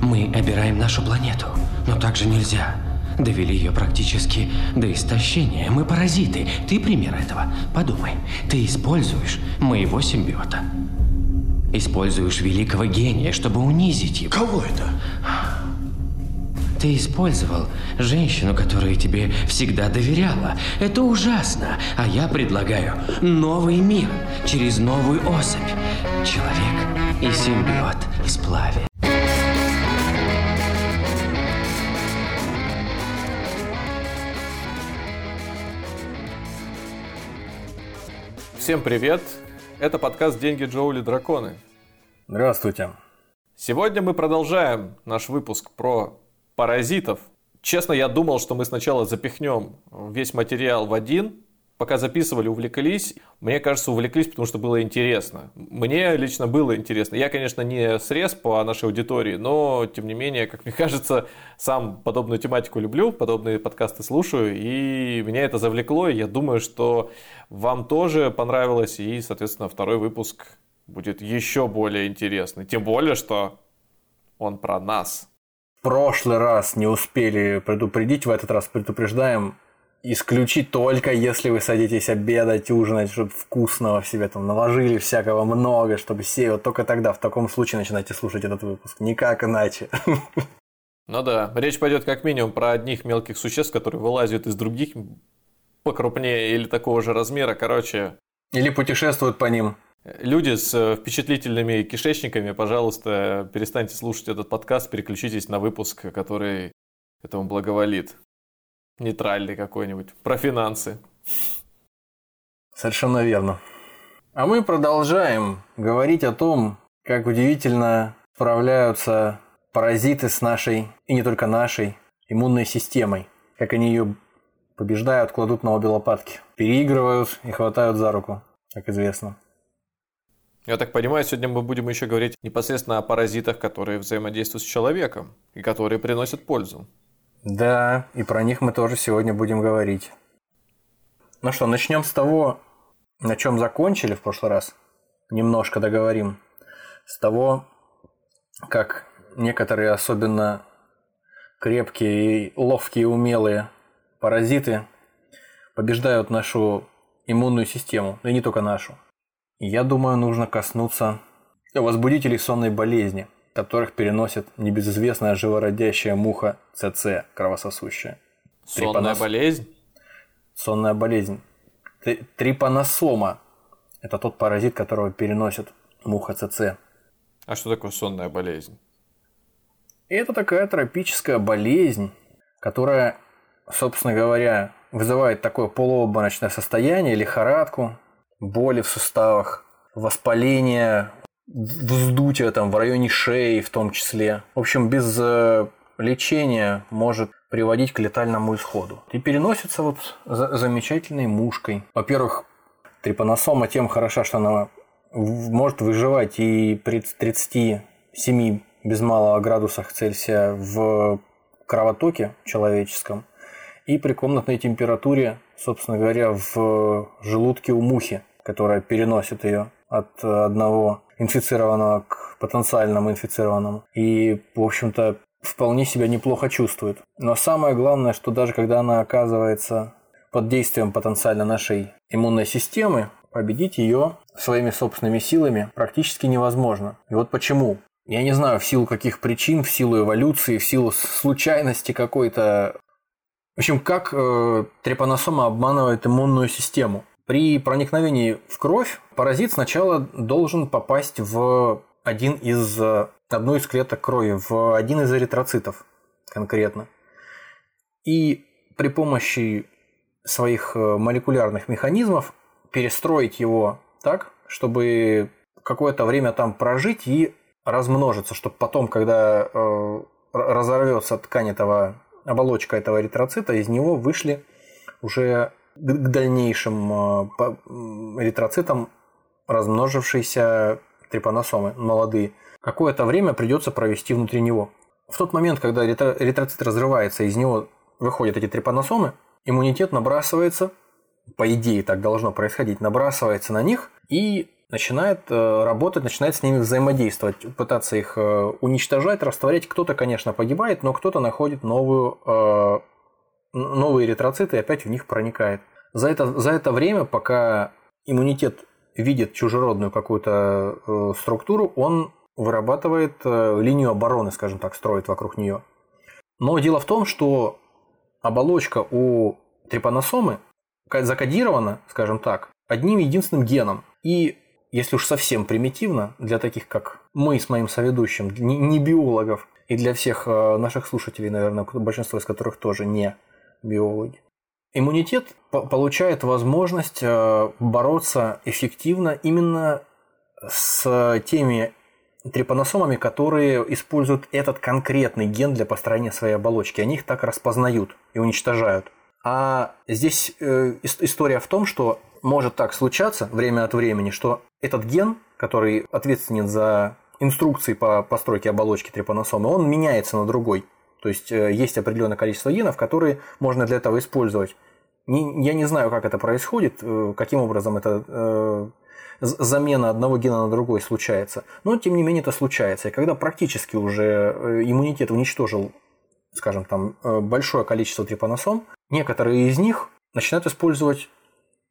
Мы обираем нашу планету, но так же нельзя. Довели ее практически до истощения. Мы паразиты. Ты пример этого. Подумай, ты используешь моего симбиота. Используешь великого гения, чтобы унизить его. Кого это? Ты использовал женщину, которая тебе всегда доверяла. Это ужасно. А я предлагаю новый мир через новую особь. Человек и симбиот в сплаве. Всем привет! Это подкаст «Деньги, Джоули, драконы». Здравствуйте. Сегодня мы продолжаем наш выпуск про паразитов. Честно, я думал, что мы сначала запихнем весь материал в один, пока записывали, увлеклись. Мне кажется, увлеклись, потому что было интересно. Мне лично было интересно. Я, конечно, не срез по нашей аудитории, но, тем не менее, как мне кажется, сам подобную тематику люблю, подобные подкасты слушаю, и меня это завлекло, и я думаю, что вам тоже понравилось, и, соответственно, второй выпуск будет еще более интересный. Тем более, что он про нас прошлый раз не успели предупредить, в этот раз предупреждаем. Исключить только, если вы садитесь обедать, ужинать, чтобы вкусного в себе там наложили всякого много, чтобы сеять. Вот только тогда, в таком случае, начинайте слушать этот выпуск. Никак иначе. Ну да, речь пойдет как минимум про одних мелких существ, которые вылазят из других покрупнее или такого же размера, короче. Или путешествуют по ним. Люди с э, впечатлительными кишечниками, пожалуйста, перестаньте слушать этот подкаст, переключитесь на выпуск, который этому благоволит. Нейтральный какой-нибудь, про финансы. Совершенно верно. А мы продолжаем говорить о том, как удивительно справляются паразиты с нашей, и не только нашей, иммунной системой. Как они ее побеждают, кладут на обе лопатки, переигрывают и хватают за руку, как известно. Я так понимаю, сегодня мы будем еще говорить непосредственно о паразитах, которые взаимодействуют с человеком и которые приносят пользу. Да, и про них мы тоже сегодня будем говорить. Ну что, начнем с того, на чем закончили в прошлый раз. Немножко договорим. С того, как некоторые особенно крепкие и ловкие умелые паразиты побеждают нашу иммунную систему, и не только нашу. Я думаю, нужно коснуться возбудителей сонной болезни, которых переносит небезызвестная живородящая муха ЦЦ, кровососущая. Сонная болезнь? Сонная болезнь. Трипаносома – это тот паразит, которого переносит муха ЦЦ. А что такое сонная болезнь? Это такая тропическая болезнь, которая, собственно говоря, вызывает такое полуобморочное состояние, лихорадку, боли в суставах, воспаление, вздутие там в районе шеи в том числе. В общем, без э, лечения может приводить к летальному исходу. И переносится вот за замечательной мушкой. Во-первых, трипаносома тем хороша, что она может выживать и при 37 без малого градусах Цельсия в кровотоке человеческом и при комнатной температуре, собственно говоря, в желудке у мухи которая переносит ее от одного инфицированного к потенциальному инфицированному. И, в общем-то, вполне себя неплохо чувствует. Но самое главное, что даже когда она оказывается под действием потенциально нашей иммунной системы, победить ее своими собственными силами практически невозможно. И вот почему. Я не знаю, в силу каких причин, в силу эволюции, в силу случайности какой-то. В общем, как э, трепаносома обманывает иммунную систему. При проникновении в кровь паразит сначала должен попасть в один из, одну из клеток крови, в один из эритроцитов конкретно. И при помощи своих э, молекулярных механизмов перестроить его так, чтобы какое-то время там прожить и размножиться, чтобы потом, когда э, разорвется ткань этого, оболочка этого эритроцита, из него вышли уже к дальнейшим э, эритроцитам размножившиеся трипаносомы, молодые, какое-то время придется провести внутри него. В тот момент, когда эритроцит разрывается, из него выходят эти трипаносомы, иммунитет набрасывается, по идее так должно происходить, набрасывается на них и начинает э, работать, начинает с ними взаимодействовать, пытаться их э, уничтожать, растворять. Кто-то, конечно, погибает, но кто-то находит новую, новые эритроциты опять в них проникает. За это, за это время, пока иммунитет видит чужеродную какую-то структуру, он вырабатывает линию обороны, скажем так, строит вокруг нее. Но дело в том, что оболочка у трипаносомы закодирована, скажем так, одним единственным геном. И если уж совсем примитивно, для таких, как мы с моим соведущим, не биологов, и для всех э, наших слушателей, наверное, большинство из которых тоже не биологи, иммунитет получает возможность э, бороться эффективно именно с теми трипаносомами, которые используют этот конкретный ген для построения своей оболочки. Они их так распознают и уничтожают. А здесь э, история в том, что может так случаться время от времени, что этот ген, который ответственен за инструкции по постройке оболочки трипаносомы, он меняется на другой. То есть э, есть определенное количество генов, которые можно для этого использовать. Я не знаю, как это происходит, э, каким образом это э, замена одного гена на другой случается. Но тем не менее это случается. И когда практически уже иммунитет уничтожил, скажем там, большое количество трипаносом, некоторые из них начинают использовать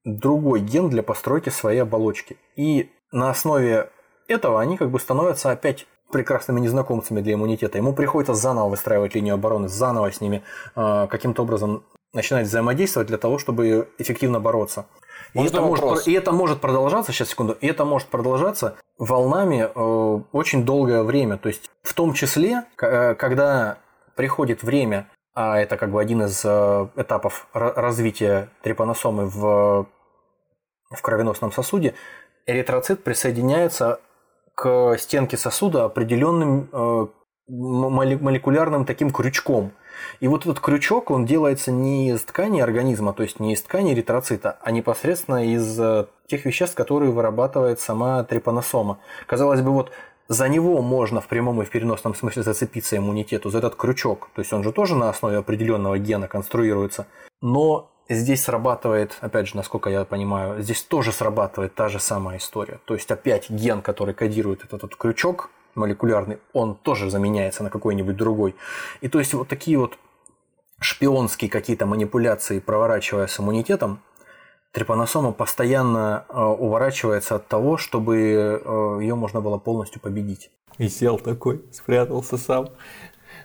другой ген для постройки своей оболочки. И на основе этого они как бы становятся опять прекрасными незнакомцами для иммунитета. Ему приходится заново выстраивать линию обороны, заново с ними э, каким-то образом начинать взаимодействовать для того, чтобы эффективно бороться. И это, может, и это может продолжаться, сейчас секунду, и это может продолжаться волнами э, очень долгое время. То есть в том числе, э, когда приходит время а это как бы один из э, этапов развития трипаносомы в, в кровеносном сосуде, эритроцит присоединяется к стенке сосуда определенным э, молекулярным таким крючком. И вот этот крючок, он делается не из ткани организма, то есть не из ткани эритроцита, а непосредственно из э, тех веществ, которые вырабатывает сама трипаносома. Казалось бы, вот за него можно в прямом и в переносном смысле зацепиться иммунитету, за этот крючок. То есть он же тоже на основе определенного гена конструируется. Но здесь срабатывает, опять же, насколько я понимаю, здесь тоже срабатывает та же самая история. То есть опять ген, который кодирует этот, этот крючок молекулярный, он тоже заменяется на какой-нибудь другой. И то есть вот такие вот шпионские какие-то манипуляции, проворачивая с иммунитетом, трипаносома постоянно э, уворачивается от того, чтобы э, ее можно было полностью победить. И сел такой, спрятался сам,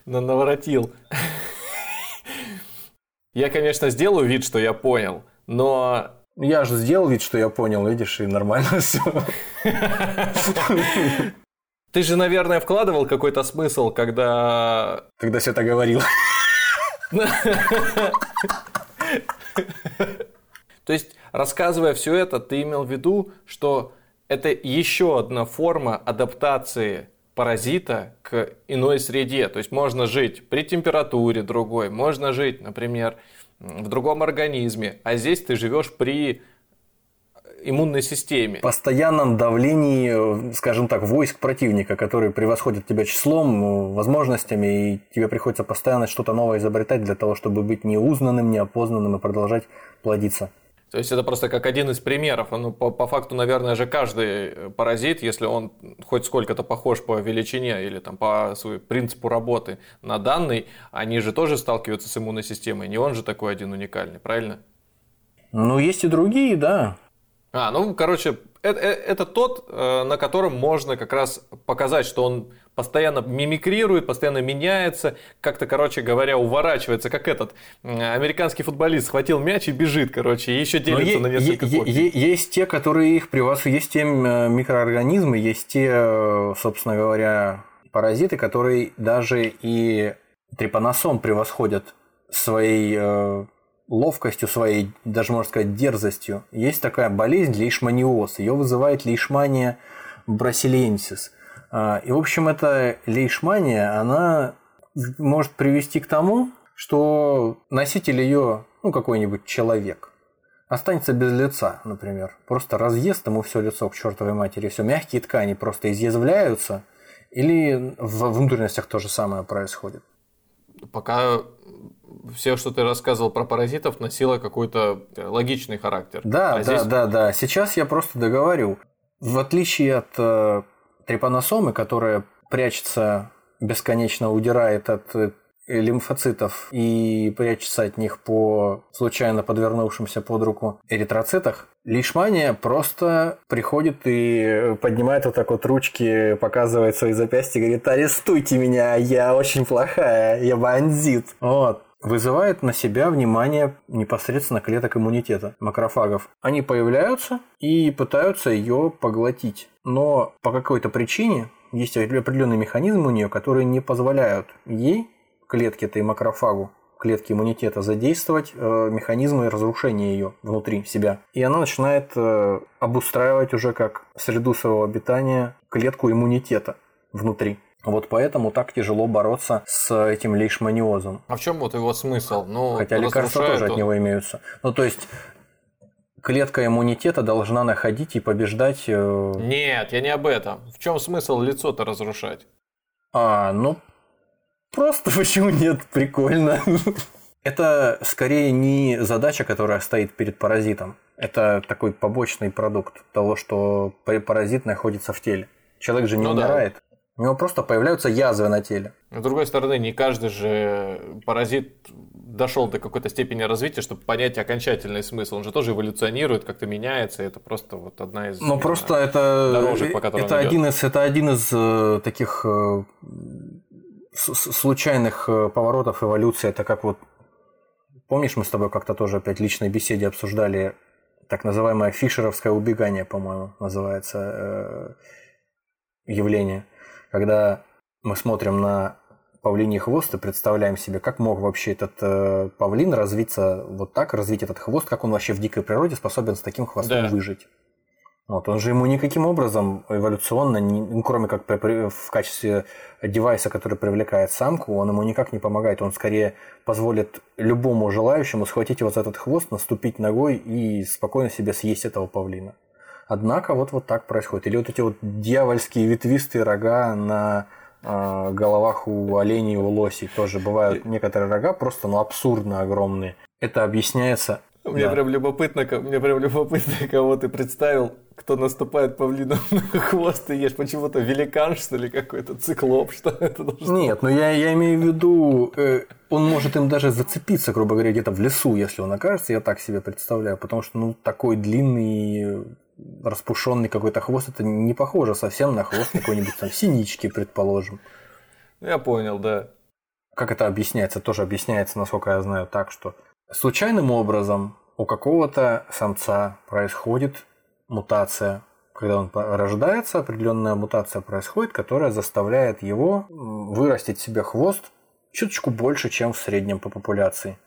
но наворотил. Я, конечно, сделаю вид, что я понял, но... Я же сделал вид, что я понял, видишь, и нормально все. Ты же, наверное, вкладывал какой-то смысл, когда... Когда все это говорил. То есть, рассказывая все это, ты имел в виду, что это еще одна форма адаптации паразита к иной среде. То есть можно жить при температуре другой, можно жить, например, в другом организме, а здесь ты живешь при иммунной системе. Постоянном давлении, скажем так, войск противника, которые превосходят тебя числом, возможностями, и тебе приходится постоянно что-то новое изобретать для того, чтобы быть неузнанным, неопознанным и продолжать плодиться. То есть это просто как один из примеров. Ну, по, по факту, наверное же, каждый паразит, если он хоть сколько-то похож по величине или там, по своему принципу работы на данный, они же тоже сталкиваются с иммунной системой. Не он же такой один уникальный, правильно? Ну, есть и другие, да. А, ну, короче, это, э, это тот, э, на котором можно как раз показать, что он постоянно мимикрирует, постоянно меняется, как-то, короче говоря, уворачивается, как этот американский футболист схватил мяч и бежит, короче, и еще делится на несколько е- Есть те, которые их превосходят, есть те э, микроорганизмы, есть те, собственно говоря, паразиты, которые даже и трипаносом превосходят своей ловкостью своей, даже можно сказать дерзостью. Есть такая болезнь лейшманиоз. Ее вызывает лейшмания брасиленсис. А, и, в общем, эта лейшмания, она может привести к тому, что носитель ее, ну, какой-нибудь человек, останется без лица, например. Просто разъест ему все лицо к чертовой матери, все мягкие ткани просто изъязвляются, или в внутренностях то же самое происходит. Пока все, что ты рассказывал про паразитов, носило какой-то логичный характер. Да, а да, здесь... да, да. Сейчас я просто договорю. В отличие от э, трепаносомы, которая прячется бесконечно, удирает от э, лимфоцитов и прячется от них по случайно подвернувшимся под руку эритроцитах, лишмания просто приходит и поднимает вот так вот ручки, показывает свои запястья и говорит, арестуйте меня, я очень плохая, я бандит. Вот вызывает на себя внимание непосредственно клеток иммунитета, макрофагов. Они появляются и пытаются ее поглотить. Но по какой-то причине есть определенные механизмы у нее, которые не позволяют ей, клетке этой макрофагу, клетки иммунитета, задействовать э, механизмы разрушения ее внутри себя. И она начинает э, обустраивать уже как среду своего обитания клетку иммунитета внутри. Вот поэтому так тяжело бороться с этим лейшманиозом. А в чем вот его смысл? Ну, Хотя лекарства тоже он... от него имеются. Ну, то есть, клетка иммунитета должна находить и побеждать... Э, Нет, я не об этом. В чем смысл лицо-то разрушать? А, ну, просто почему нет? Прикольно. Это скорее не задача, которая стоит перед паразитом. Это такой побочный продукт того, что паразит находится в теле. Человек же не ну, умирает. Да. У него просто появляются язвы на теле. С другой стороны, не каждый же паразит дошел до какой-то степени развития, чтобы понять окончательный смысл. Он же тоже эволюционирует, как-то меняется. Это просто вот одна из Ну просто это дорожек, по которым это один из это один из э, таких э, случайных э, поворотов эволюции. Это как вот помнишь, мы с тобой как-то тоже опять в личной беседе обсуждали так называемое фишеровское убегание, по-моему, называется э, явление когда мы смотрим на павлиний хвост и представляем себе, как мог вообще этот э, павлин развиться вот так, развить этот хвост, как он вообще в дикой природе способен с таким хвостом да. выжить. Вот, он же ему никаким образом эволюционно, не, ну, кроме как при, в качестве девайса, который привлекает самку, он ему никак не помогает. Он скорее позволит любому желающему схватить его за этот хвост, наступить ногой и спокойно себе съесть этого павлина. Однако вот, вот так происходит. Или вот эти вот дьявольские ветвистые рога на э, головах у оленей и у лосей тоже бывают некоторые рога просто ну абсурдно огромные. Это объясняется мне да. прям любопытно, мне прям любопытно, кого ты представил, кто наступает павлином на хвост и ешь. Почему-то великан, что ли, какой-то циклоп, что это должно Нет, ну я, я имею в виду, э, он может им даже зацепиться, грубо говоря, где-то в лесу, если он окажется, я так себе представляю, потому что, ну, такой длинный распушенный какой-то хвост, это не похоже совсем на хвост какой-нибудь там синички, предположим. Я понял, да. Как это объясняется? Тоже объясняется, насколько я знаю, так, что случайным образом у какого-то самца происходит мутация. Когда он рождается, определенная мутация происходит, которая заставляет его вырастить себе хвост чуточку больше, чем в среднем по популяции.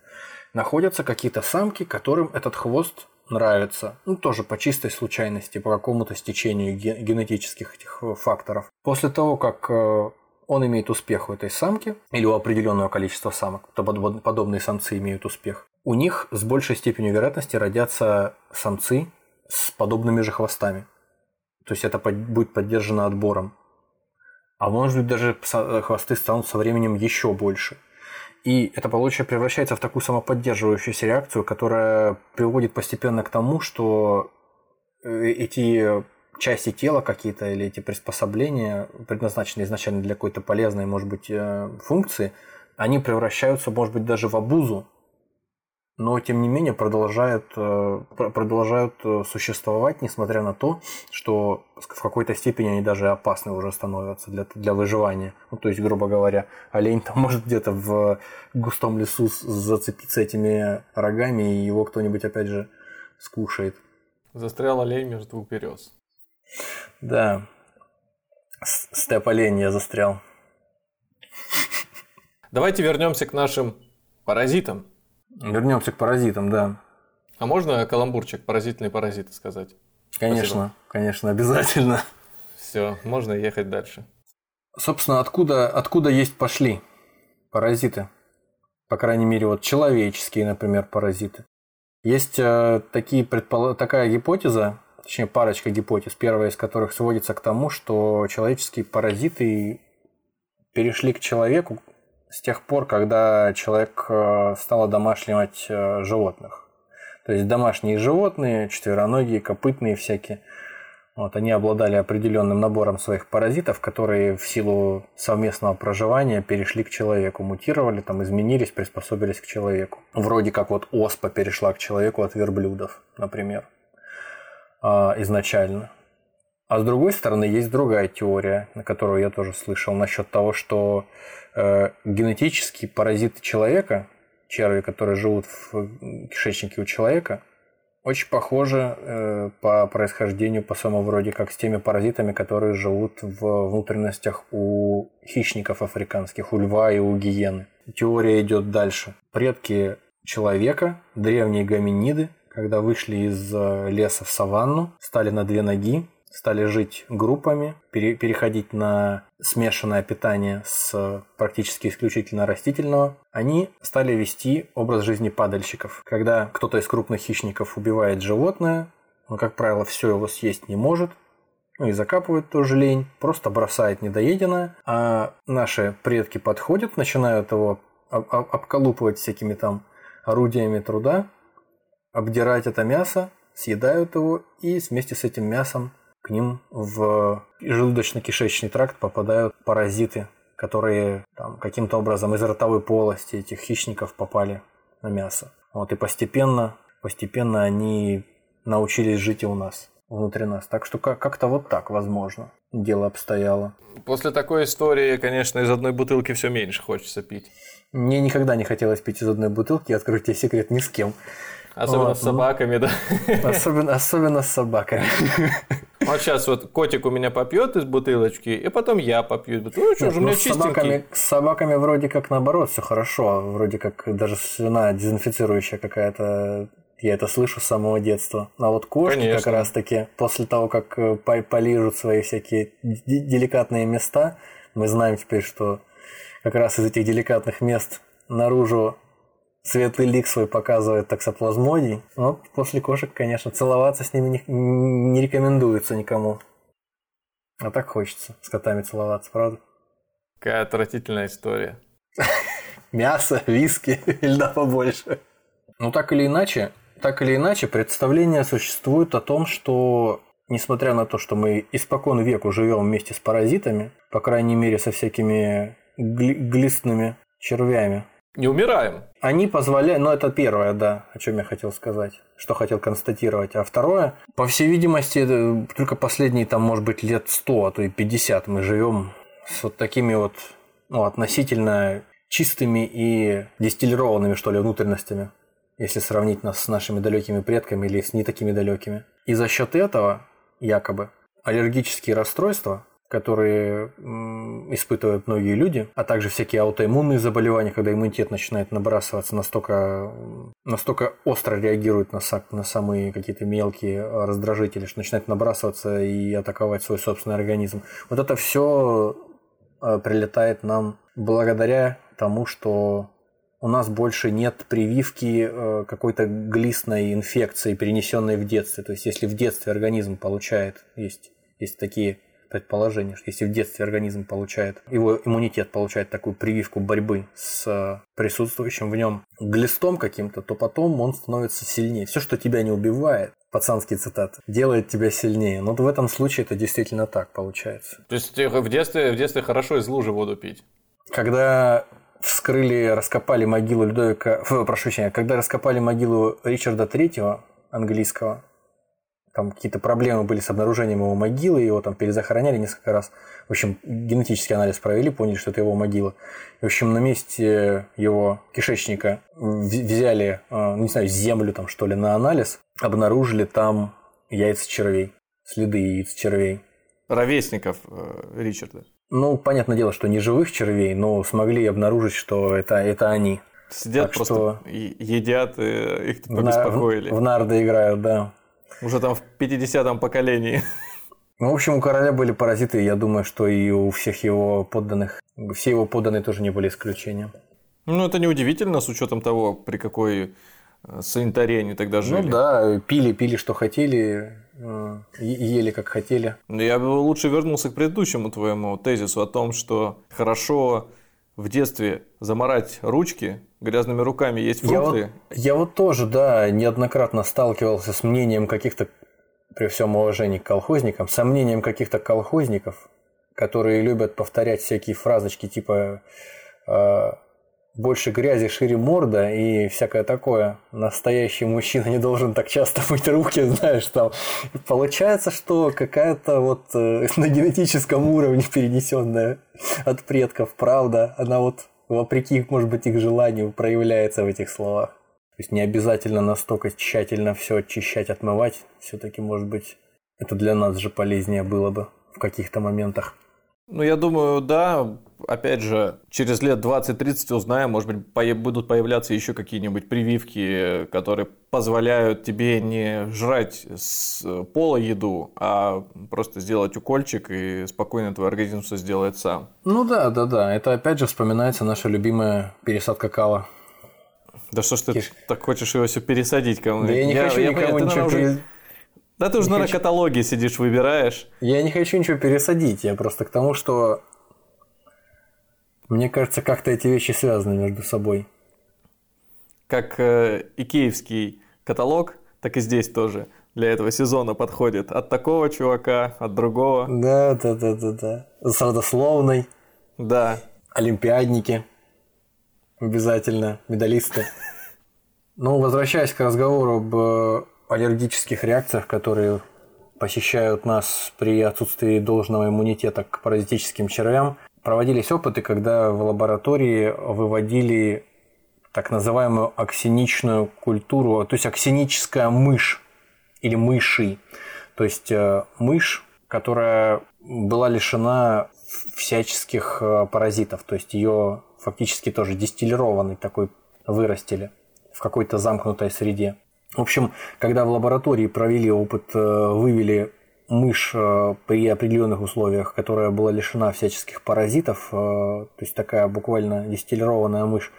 Находятся какие-то самки, которым этот хвост нравится, ну тоже по чистой случайности, по какому-то стечению генетических этих э, факторов. После того, как э, он имеет успех у этой самки, или у определенного количества самок, то подобные самцы имеют успех, у них с большей степенью вероятности родятся самцы с подобными же хвостами. То есть это будет поддержано отбором. А может быть даже хвосты станут со временем еще больше. И это, получается, превращается в такую самоподдерживающуюся реакцию, которая приводит постепенно к тому, что э, эти части тела какие-то или эти приспособления, предназначенные изначально для какой-то полезной, может быть, э, функции, они превращаются, может быть, даже в обузу но тем не менее продолжают, э, продолжают э, существовать, несмотря на то, что в какой-то степени они даже опасны уже становятся для, для выживания. Ну, то есть, грубо говоря, олень там может где-то в густом лесу зацепиться этими рогами, и его кто-нибудь опять же скушает. Застрял олень между двух берез. Да. Степ олень я застрял. Давайте вернемся к нашим паразитам. Вернемся к паразитам, да. А можно каламбурчик поразительные паразиты сказать? Конечно, Спасибо. конечно, обязательно. Все, можно ехать дальше. Собственно, откуда, откуда есть пошли паразиты? По крайней мере, вот человеческие, например, паразиты. Есть э, такие предпол... такая гипотеза, точнее парочка гипотез, первая из которых сводится к тому, что человеческие паразиты перешли к человеку с тех пор, когда человек э, стал одомашливать э, животных. То есть домашние животные, четвероногие, копытные всякие. Вот, они обладали определенным набором своих паразитов, которые в силу совместного проживания перешли к человеку, мутировали, там, изменились, приспособились к человеку. Вроде как вот оспа перешла к человеку от верблюдов, например, а, изначально. А с другой стороны, есть другая теория, на которую я тоже слышал, насчет того, что э, генетические паразиты человека, черви, которые живут в кишечнике у человека, очень похожи э, по происхождению, по своему вроде как с теми паразитами, которые живут в внутренностях у хищников африканских, у льва и у гиены. Теория идет дальше. Предки человека, древние гоминиды, когда вышли из э, леса в саванну, стали на две ноги, стали жить группами, пере, переходить на смешанное питание с практически исключительно растительного, они стали вести образ жизни падальщиков. Когда кто-то из крупных хищников убивает животное, он, как правило, все его съесть не может, ну и закапывает тоже лень, просто бросает недоеденное, а наши предки подходят, начинают его обколупывать всякими там орудиями труда, обдирать это мясо, съедают его и вместе с этим мясом к ним в желудочно-кишечный тракт попадают паразиты, которые там, каким-то образом из ротовой полости этих хищников попали на мясо. Вот, и постепенно, постепенно они научились жить и у нас, внутри нас. Так что как-то вот так, возможно, дело обстояло. После такой истории, конечно, из одной бутылки все меньше хочется пить. Мне никогда не хотелось пить из одной бутылки, открыть тебе секрет ни с кем. Особенно вот, с собаками, ну, да? Особенно, особенно с собаками. Вот сейчас вот котик у меня попьет из бутылочки, и потом я попью. Ну что же, у меня ну, чистенький. Собаками, с собаками вроде как наоборот все хорошо. Вроде как даже слюна дезинфицирующая какая-то я это слышу с самого детства. А вот кошки Конечно. как раз-таки после того, как э, полижут свои всякие деликатные места, мы знаем теперь, что как раз из этих деликатных мест наружу светлый лик свой показывает таксоплазмодий. Но после кошек, конечно, целоваться с ними не, не рекомендуется никому. А так хочется с котами целоваться, правда? Какая отвратительная история. Мясо, виски, льда побольше. Ну так или иначе, так или иначе, представление существует о том, что несмотря на то, что мы испокон веку живем вместе с паразитами, по крайней мере со всякими гли- глистными червями, не умираем. Они позволяют, ну это первое, да, о чем я хотел сказать, что хотел констатировать. А второе, по всей видимости, только последние там, может быть, лет 100, а то и 50 мы живем с вот такими вот ну, относительно чистыми и дистиллированными, что ли, внутренностями, если сравнить нас с нашими далекими предками или с не такими далекими. И за счет этого, якобы, аллергические расстройства которые испытывают многие люди, а также всякие аутоиммунные заболевания, когда иммунитет начинает набрасываться, настолько, настолько остро реагирует на, на самые какие-то мелкие раздражители, что начинает набрасываться и атаковать свой собственный организм. Вот это все э, прилетает нам благодаря тому, что у нас больше нет прививки э, какой-то глистной инфекции, перенесенной в детстве. То есть, если в детстве организм получает, есть, есть такие предположение, что если в детстве организм получает, его иммунитет получает такую прививку борьбы с э, присутствующим в нем глистом каким-то, то потом он становится сильнее. Все, что тебя не убивает, пацанские цитаты, делает тебя сильнее. Но в этом случае это действительно так получается. То есть в детстве, в детстве хорошо из лужи воду пить? Когда вскрыли, раскопали могилу Людовика, прошу прощения, когда раскопали могилу Ричарда Третьего английского, там какие-то проблемы были с обнаружением его могилы, его там перезахороняли несколько раз. В общем, генетический анализ провели, поняли, что это его могила. В общем, на месте его кишечника взяли, а, ну, не знаю, землю там что ли на анализ, обнаружили там яйца червей, следы яиц червей. Ровесников э, Ричарда. Ну, понятное дело, что не живых червей, но смогли обнаружить, что это, это они. Сидят так просто что... едят, их тут побеспокоили. В, в нарды играют, да. Уже там в 50-м поколении. Ну, в общем, у короля были паразиты, я думаю, что и у всех его подданных. Все его подданные тоже не были исключением. Ну, это неудивительно, с учетом того, при какой э, санитарии они тогда жили. Ну да, пили, пили, что хотели, э, ели, как хотели. Я бы лучше вернулся к предыдущему твоему тезису о том, что хорошо в детстве заморать ручки, грязными руками есть фрукты. Я вот, я вот тоже, да, неоднократно сталкивался с мнением каких-то при всем уважении к колхозникам, сомнениям каких-то колхозников, которые любят повторять всякие фразочки типа э, больше грязи, шире морда и всякое такое. Настоящий мужчина не должен так часто мыть руки, знаешь, там. И получается, что какая-то вот э, на генетическом уровне перенесенная от предков правда, она вот вопреки, может быть, их желанию проявляется в этих словах. То есть не обязательно настолько тщательно все очищать, отмывать. Все-таки, может быть, это для нас же полезнее было бы в каких-то моментах. Ну, я думаю, да. Опять же, через лет 20-30 узнаем, может быть, будут появляться еще какие-нибудь прививки, которые позволяют тебе не жрать с пола еду, а просто сделать укольчик, и спокойно твой организм все сделает сам. Ну да, да, да. Это опять же вспоминается наша любимая пересадка кала. Да что ж ты Киш. так хочешь его все пересадить кому-нибудь? Да я не я, хочу я, никого я, ничего уже... Да ты уже, наверное, хочу... каталоге сидишь, выбираешь. Я не хочу ничего пересадить, я просто к тому, что мне кажется, как-то эти вещи связаны между собой. Как э, икеевский каталог, так и здесь тоже для этого сезона подходит. От такого чувака, от другого. Да, да, да, да, да. С родословной. Да. Олимпиадники. Обязательно. Медалисты. Ну, возвращаясь к разговору об э, аллергических реакциях, которые посещают нас при отсутствии должного иммунитета к паразитическим червям, проводились опыты, когда в лаборатории выводили так называемую аксиничную культуру, то есть аксиническая мышь или мыши. То есть э, мышь, которая была лишена всяческих э, паразитов, то есть ее фактически тоже дистиллированный такой вырастили в какой-то замкнутой среде. В общем, когда в лаборатории провели опыт, э, вывели мышь э, при определенных условиях, которая была лишена всяческих паразитов, э, то есть такая буквально дистиллированная мышь,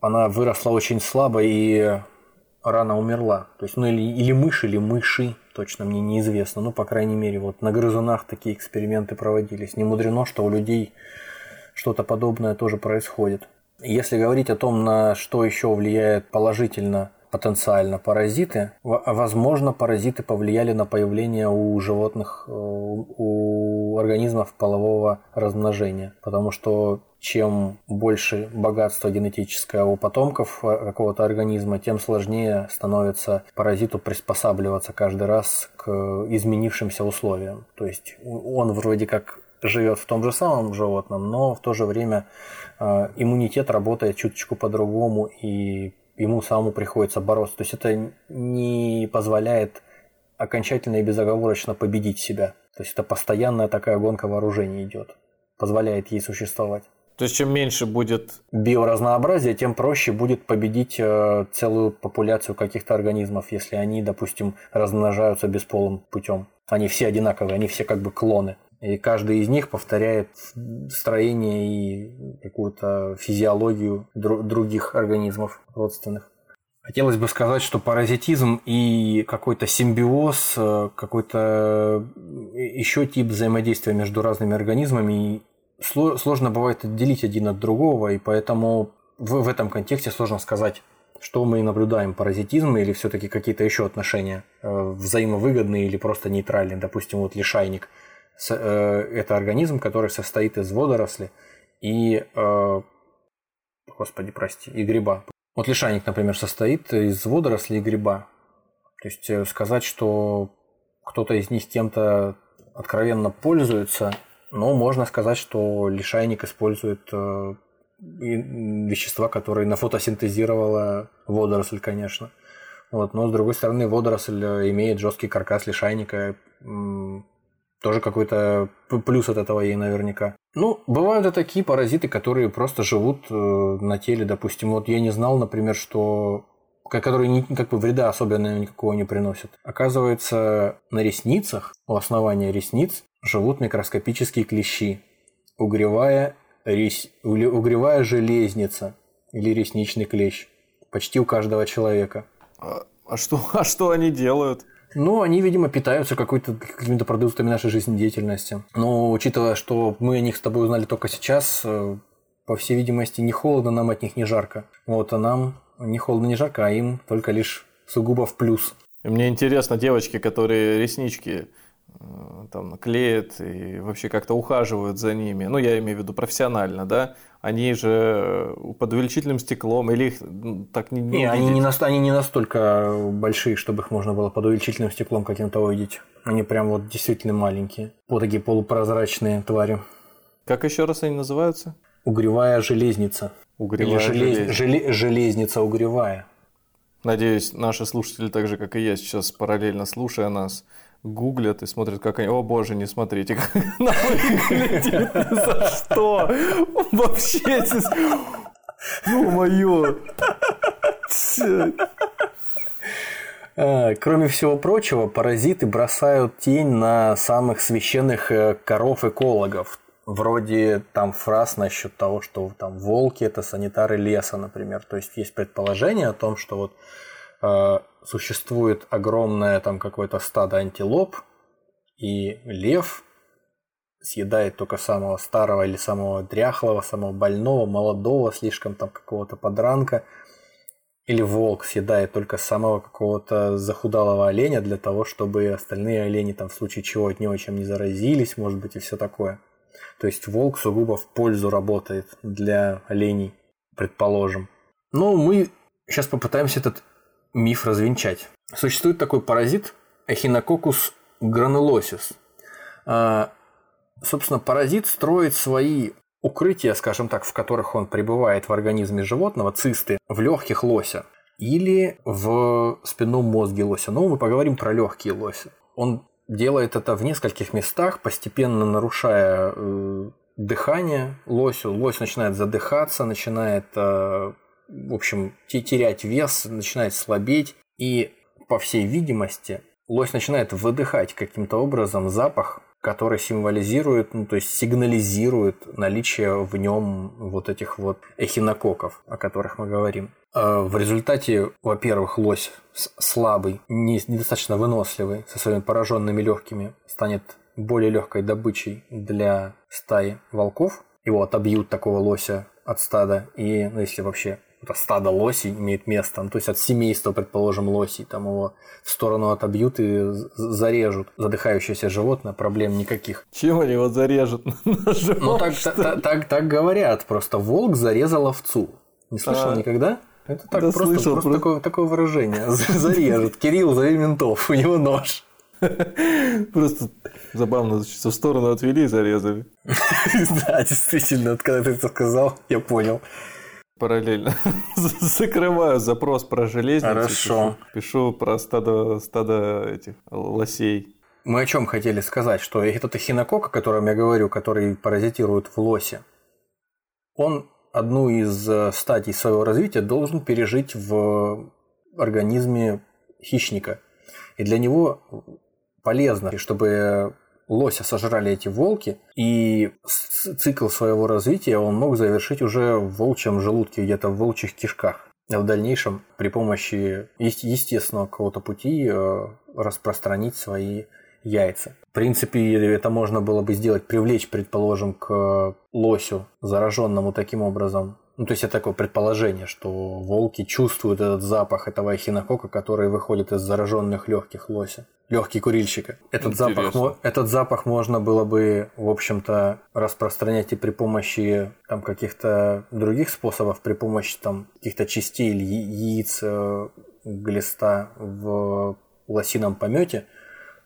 она выросла очень слабо и рано умерла. То есть, ну или, или мышь, или мыши, точно мне неизвестно. Ну, по крайней мере, вот на грызунах такие эксперименты проводились. Не мудрено, что у людей что-то подобное тоже происходит. Если говорить о том, на что еще влияет положительно потенциально паразиты. Возможно, паразиты повлияли на появление у животных, э, у организмов полового размножения. Потому что чем больше богатства генетическое у потомков э, какого-то организма, тем сложнее становится паразиту приспосабливаться каждый раз к изменившимся условиям. То есть он вроде как живет в том же самом животном, но в то же время э, иммунитет работает чуточку по-другому и ему самому приходится бороться. То есть это не позволяет окончательно и безоговорочно победить себя. То есть это постоянная такая гонка вооружений идет, позволяет ей существовать. То есть чем меньше будет биоразнообразия, тем проще будет победить э, целую популяцию каких-то организмов, если они, допустим, размножаются бесполым путем. Они все одинаковые, они все как бы клоны. И каждый из них повторяет строение и какую-то физиологию других организмов родственных. Хотелось бы сказать, что паразитизм и какой-то симбиоз, э, какой-то э, еще тип взаимодействия между разными организмами сложно бывает отделить один от другого, и поэтому в, этом контексте сложно сказать, что мы наблюдаем, паразитизм или все-таки какие-то еще отношения э, взаимовыгодные или просто нейтральные, допустим, вот лишайник – это организм, который состоит из водоросли и, э, господи, прости, и гриба. Вот лишайник, например, состоит из водорослей и гриба. То есть э, сказать, что кто-то из них кем-то откровенно пользуется, но можно сказать, что лишайник использует вещества, которые нафотосинтезировала водоросль, конечно. Вот. Но с другой стороны, водоросль имеет жесткий каркас лишайника, тоже какой-то плюс от этого ей наверняка. Ну, бывают и такие паразиты, которые просто живут э, на теле. Допустим, вот я не знал, например, что которые как бы вреда особенно никакого не приносят. Оказывается, на ресницах, у основания ресниц, живут микроскопические клещи. Угревая, рес... угревая железница или ресничный клещ. Почти у каждого человека. А, а, что, а что они делают? Ну, они, видимо, питаются какой-то, какими-то продуктами нашей жизнедеятельности. Но учитывая, что мы о них с тобой узнали только сейчас, э, по всей видимости, не холодно нам от них, не жарко. Вот, а нам не холодно, не жарко, а им только лишь сугубо в плюс. Мне интересно девочки, которые реснички там клеят и вообще как-то ухаживают за ними. Ну, я имею в виду профессионально, да? Они же э, под увеличительным стеклом или их так не, не, не они, не наст... они не настолько большие, чтобы их можно было под увеличительным стеклом каким-то увидеть. Они прям вот действительно маленькие. Вот такие полупрозрачные твари. Как еще раз они называются? Угревая железница. Угревая Или желез... желез... железница угревая. Надеюсь, наши слушатели, так же, как и я, сейчас параллельно слушая нас, гуглят и смотрят, как они... О боже, не смотрите, как она выглядит. За что? Вообще, ё-моё. А, кроме всего прочего, паразиты бросают тень на самых священных э, коров-экологов. Вроде там фраз насчет того, что там волки это санитары леса, например. То есть есть предположение о том, что вот Э, существует огромное там какое-то стадо антилоп, и лев съедает только самого старого или самого дряхлого, самого больного, молодого, слишком там какого-то подранка. Или волк съедает только самого какого-то захудалого оленя для того, чтобы остальные олени там в случае чего от него чем не заразились, может быть, и все такое. То есть волк сугубо в пользу работает для оленей, предположим. Но мы сейчас попытаемся этот миф развенчать. Существует такой паразит granulosis. А, собственно, паразит строит свои укрытия, скажем так, в которых он пребывает в организме животного, цисты, в легких лося или в спинном мозге лося. Но мы поговорим про легкие лося. Он делает это в нескольких местах, постепенно нарушая э, дыхание лосю. Лось начинает задыхаться, начинает э, в общем, терять вес, начинает слабеть, и, по всей видимости, лось начинает выдыхать каким-то образом запах, который символизирует, ну, то есть сигнализирует наличие в нем вот этих вот эхинококков, о которых мы говорим. А в результате, во-первых, лось слабый, недостаточно выносливый, со своими пораженными легкими, станет более легкой добычей для стаи волков. Его отобьют такого лося от стада, и, ну, если вообще стадо лосей имеет место, ну, то есть от семейства, предположим, лосей, там его в сторону отобьют и зарежут. Задыхающееся животное, проблем никаких. Чем они его зарежут? Ну, так, так, так, так говорят, просто волк зарезал овцу. Не слышал а, никогда? Это так да просто, слышал, просто, просто такое, такое выражение. Зарежут. Кирилл, зови ментов, у него нож. Просто забавно, в сторону отвели и зарезали. Да, действительно, когда ты это сказал, я понял параллельно закрываю запрос про железницу. Хорошо. Пишу, пишу про стадо, стадо этих лосей. Мы о чем хотели сказать, что этот эхинокок, о котором я говорю, который паразитирует в лосе, он одну из э, стадий своего развития должен пережить в организме хищника. И для него полезно, чтобы лося сожрали эти волки, и цикл своего развития он мог завершить уже в волчьем желудке, где-то в волчьих кишках. А в дальнейшем при помощи естественного какого-то пути э, распространить свои яйца. В принципе, это можно было бы сделать, привлечь, предположим, к лосю, зараженному таким образом ну, то есть это такое предположение, что волки чувствуют этот запах этого эхинокока, который выходит из зараженных легких лося. Легкий курильщика. Этот запах, этот запах можно было бы, в общем-то, распространять и при помощи там, каких-то других способов, при помощи там, каких-то частей или яиц э, глиста в лосином помете.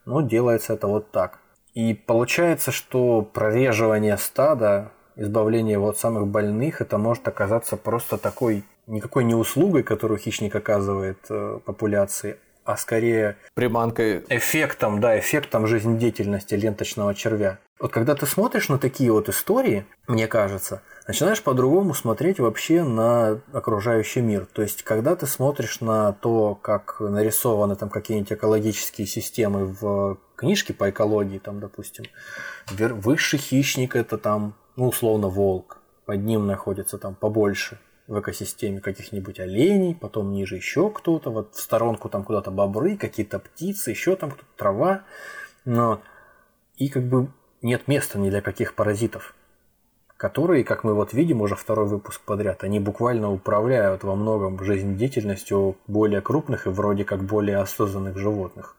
Но делается это вот так. И получается, что прореживание стада избавление от самых больных, это может оказаться просто такой, никакой не услугой, которую хищник оказывает э, популяции, а скорее приманкой. Эффектом, да, эффектом жизнедеятельности ленточного червя. Вот когда ты смотришь на такие вот истории, мне кажется, начинаешь по-другому смотреть вообще на окружающий мир. То есть, когда ты смотришь на то, как нарисованы там какие-нибудь экологические системы в книжке по экологии, там, допустим, высший хищник это там ну, условно, волк. Под ним находится там побольше в экосистеме каких-нибудь оленей, потом ниже еще кто-то, вот в сторонку там куда-то бобры, какие-то птицы, еще там кто-то трава. Но... И как бы нет места ни для каких паразитов. которые, как мы вот видим уже второй выпуск подряд, они буквально управляют во многом жизнедеятельностью более крупных и вроде как более осознанных животных.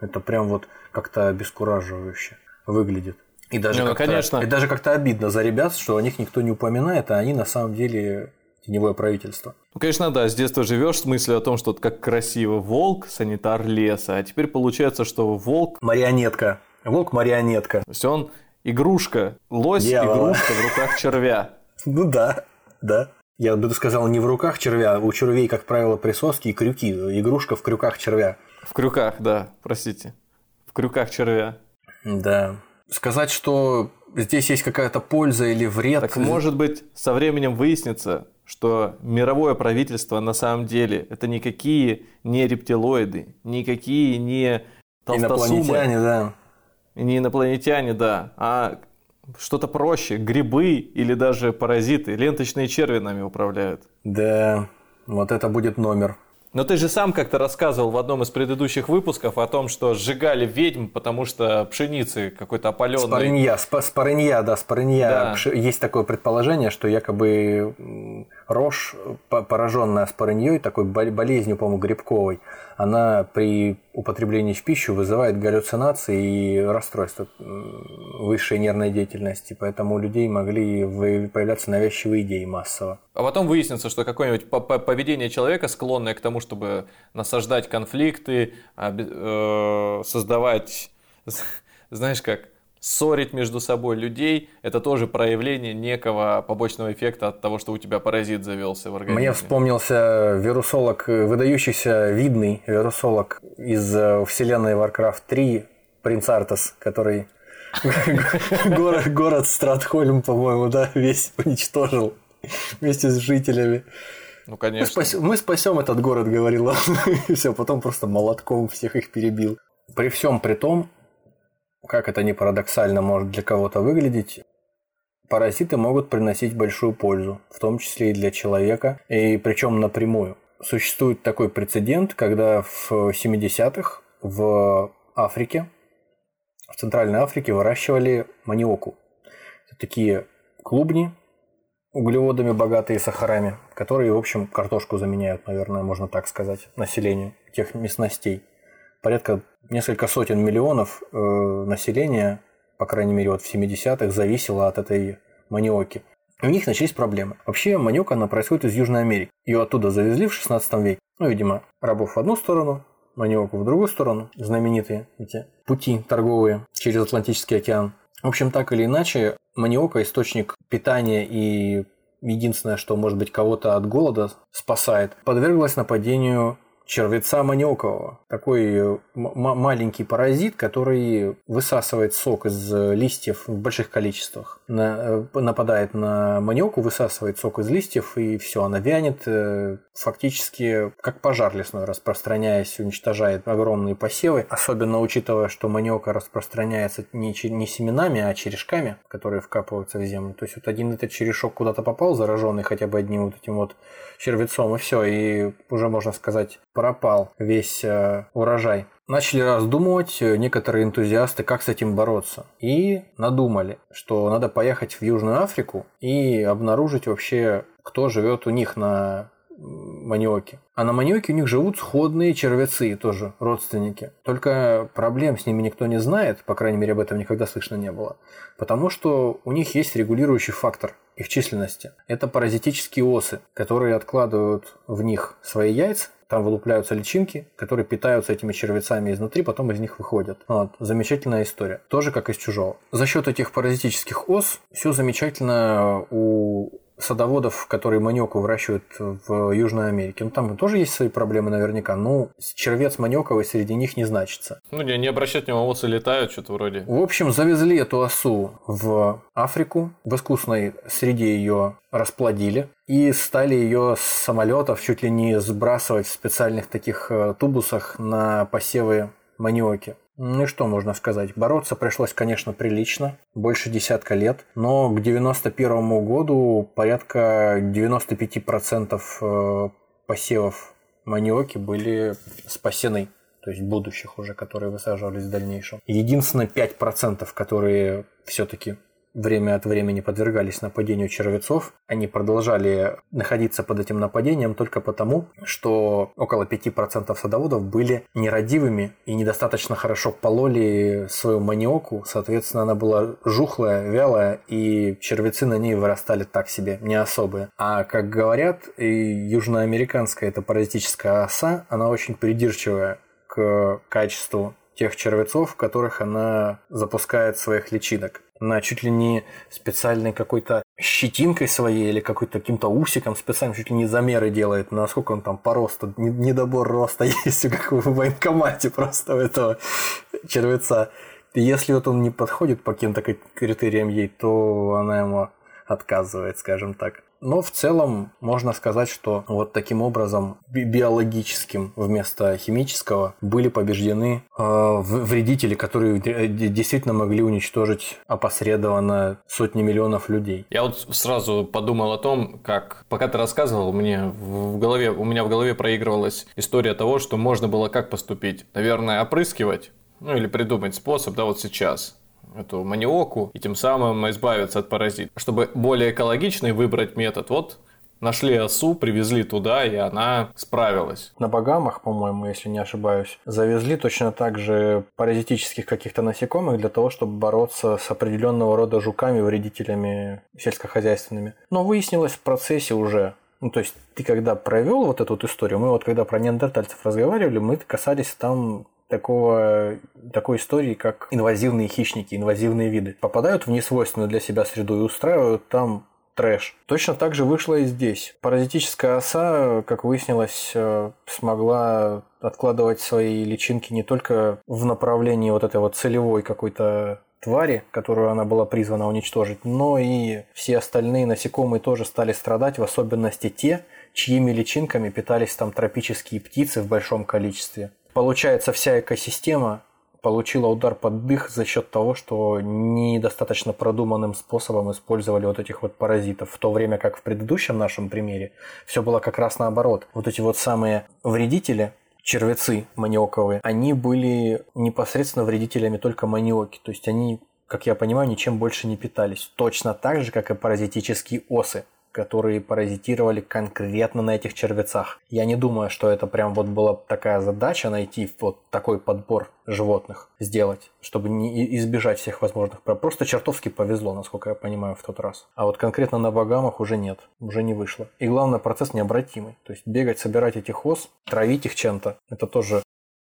Это прям вот как-то обескураживающе выглядит. И даже, ну, как-то, конечно. и даже как-то обидно за ребят, что о них никто не упоминает, а они на самом деле теневое правительство. Ну, конечно, да, с детства живешь с мыслью о том, что как красиво волк, санитар леса, а теперь получается, что волк... Марионетка. Волк марионетка. То есть он игрушка, лось Дьявола. игрушка в руках червя. Ну да, да. Я бы сказал, не в руках червя, у червей, как правило, присоски и крюки. Игрушка в крюках червя. В крюках, да, простите. В крюках червя. Да. Сказать, что здесь есть какая-то польза или вред. Так может быть, со временем выяснится, что мировое правительство на самом деле это никакие не рептилоиды, никакие не толстосумы. Инопланетяне, да. Не инопланетяне, да, а что-то проще, грибы или даже паразиты, ленточные черви нами управляют. Да, вот это будет номер. Но ты же сам как-то рассказывал в одном из предыдущих выпусков о том, что сжигали ведьм, потому что пшеницы какой-то опаленной. Спарынья, сп спарынья, да, спарынья. Да. Есть такое предположение, что якобы рожь, пораженная спорыньей, такой болезнью, по-моему, грибковой, она при употреблении в пищу вызывает галлюцинации и расстройства высшей нервной деятельности. Поэтому у людей могли появляться навязчивые идеи массово. А потом выяснится, что какое-нибудь поведение человека, склонное к тому, чтобы насаждать конфликты, э, создавать, знаешь как, ссорить между собой людей, это тоже проявление некого побочного эффекта от того, что у тебя паразит завелся в организме. Мне вспомнился вирусолог, выдающийся видный вирусолог из э, вселенной Warcraft 3, принц Артас, который город, город Стратхольм, по-моему, да, весь уничтожил вместе с жителями. Ну, конечно. Мы, спас... мы спасем этот город, говорил он. И все, потом просто молотком всех их перебил. При всем при том, как это не парадоксально может для кого-то выглядеть, паразиты могут приносить большую пользу, в том числе и для человека, и причем напрямую. Существует такой прецедент, когда в 70-х в Африке, в Центральной Африке выращивали маниоку. Это такие клубни, углеводами богатые сахарами, которые, в общем, картошку заменяют, наверное, можно так сказать, населению тех местностей порядка несколько сотен миллионов э, населения, по крайней мере, вот в 70-х, зависело от этой маниоки. И у них начались проблемы. Вообще, маниока, она происходит из Южной Америки. Ее оттуда завезли в 16 веке. Ну, видимо, рабов в одну сторону, маниоку в другую сторону. Знаменитые эти пути торговые через Атлантический океан. В общем, так или иначе, маниока – источник питания и единственное, что, может быть, кого-то от голода спасает, подверглась нападению червеца маниокового. Такой э, маленький паразит, который высасывает сок из э, листьев в больших количествах. Э, нападает на маниоку, высасывает сок из листьев, и все, она вянет, фактически как пожар лесной, распространяясь, уничтожает огромные посевы. Особенно учитывая, что маниока распространяется не, не семенами, а черешками, которые вкапываются в землю. То есть вот один этот черешок куда-то попал, зараженный хотя бы одним вот этим вот червецом, и все, и уже можно сказать, пропал весь э, урожай. Начали раздумывать э, некоторые энтузиасты, как с этим бороться. И надумали, что надо поехать в Южную Африку и обнаружить вообще, кто живет у них на маниоке. А на маниоке у них живут сходные червецы, тоже родственники. Только проблем с ними никто не знает, по крайней мере об этом никогда слышно не было. Потому что у них есть регулирующий фактор их численности. Это паразитические осы, которые откладывают в них свои яйца, там вылупляются личинки, которые питаются этими червецами изнутри, потом из них выходят. Вот, замечательная история. Тоже как из чужого. За счет этих паразитических ос все замечательно у садоводов, которые маниоку выращивают в Южной Америке. Ну, там тоже есть свои проблемы наверняка, но червец маниоковый среди них не значится. Ну, не, не обращать внимания, осы летают, что-то вроде. В общем, завезли эту осу в Африку, в искусной среде ее расплодили и стали ее с самолетов чуть ли не сбрасывать в специальных таких э, тубусах на посевы маниоки. Ну и что можно сказать? Бороться пришлось, конечно, прилично, больше десятка лет, но к 91 году порядка 95% э, посевов маниоки были спасены, то есть будущих уже, которые высаживались в дальнейшем. Единственное 5%, которые все-таки время от времени подвергались нападению червецов, они продолжали находиться под этим нападением только потому, что около 5% садоводов были нерадивыми и недостаточно хорошо пололи свою маниоку, соответственно, она была жухлая, вялая, и червецы на ней вырастали так себе, не особые. А как говорят, южноамериканская эта паразитическая оса, она очень придирчивая к качеству тех червецов, которых она запускает своих личинок. Она чуть ли не специальной какой-то щетинкой своей или какой-то каким-то усиком специально чуть ли не замеры делает, насколько он там по росту, недобор роста есть, как в военкомате просто у этого червеца. Если вот он не подходит по каким-то критериям ей, то она ему отказывает, скажем так. Но в целом можно сказать, что вот таким образом биологическим вместо химического были побеждены э, вредители, которые действительно могли уничтожить опосредованно сотни миллионов людей. Я вот сразу подумал о том, как пока ты рассказывал, мне в голове, у меня в голове проигрывалась история того, что можно было как поступить. Наверное, опрыскивать, ну или придумать способ, да, вот сейчас эту маниоку и тем самым избавиться от паразитов. Чтобы более экологичный выбрать метод, вот нашли осу, привезли туда, и она справилась. На Багамах, по-моему, если не ошибаюсь, завезли точно так же паразитических каких-то насекомых для того, чтобы бороться с определенного рода жуками, вредителями сельскохозяйственными. Но выяснилось в процессе уже, ну, то есть ты когда провел вот эту вот историю, мы вот когда про неандертальцев разговаривали, мы касались там такого, такой истории, как инвазивные хищники, инвазивные виды. Попадают в несвойственную для себя среду и устраивают там трэш. Точно так же вышло и здесь. Паразитическая оса, как выяснилось, э, смогла откладывать свои личинки не только в направлении вот этой вот целевой какой-то твари, которую она была призвана уничтожить, но и все остальные насекомые тоже стали страдать, в особенности те, чьими личинками питались там тропические птицы в большом количестве. Получается, вся экосистема получила удар под дых за счет того, что недостаточно продуманным способом использовали вот этих вот паразитов, в то время как в предыдущем нашем примере все было как раз наоборот. Вот эти вот самые вредители, червецы маниоковые, они были непосредственно вредителями только маниоки, то есть они как я понимаю, ничем больше не питались. Точно так же, как и паразитические осы которые паразитировали конкретно на этих червецах. Я не думаю, что это прям вот была такая задача найти вот такой подбор животных сделать, чтобы не избежать всех возможных. Просто чертовски повезло, насколько я понимаю, в тот раз. А вот конкретно на багамах уже нет, уже не вышло. И главное, процесс необратимый. То есть бегать, собирать этих ос, травить их чем-то, это тоже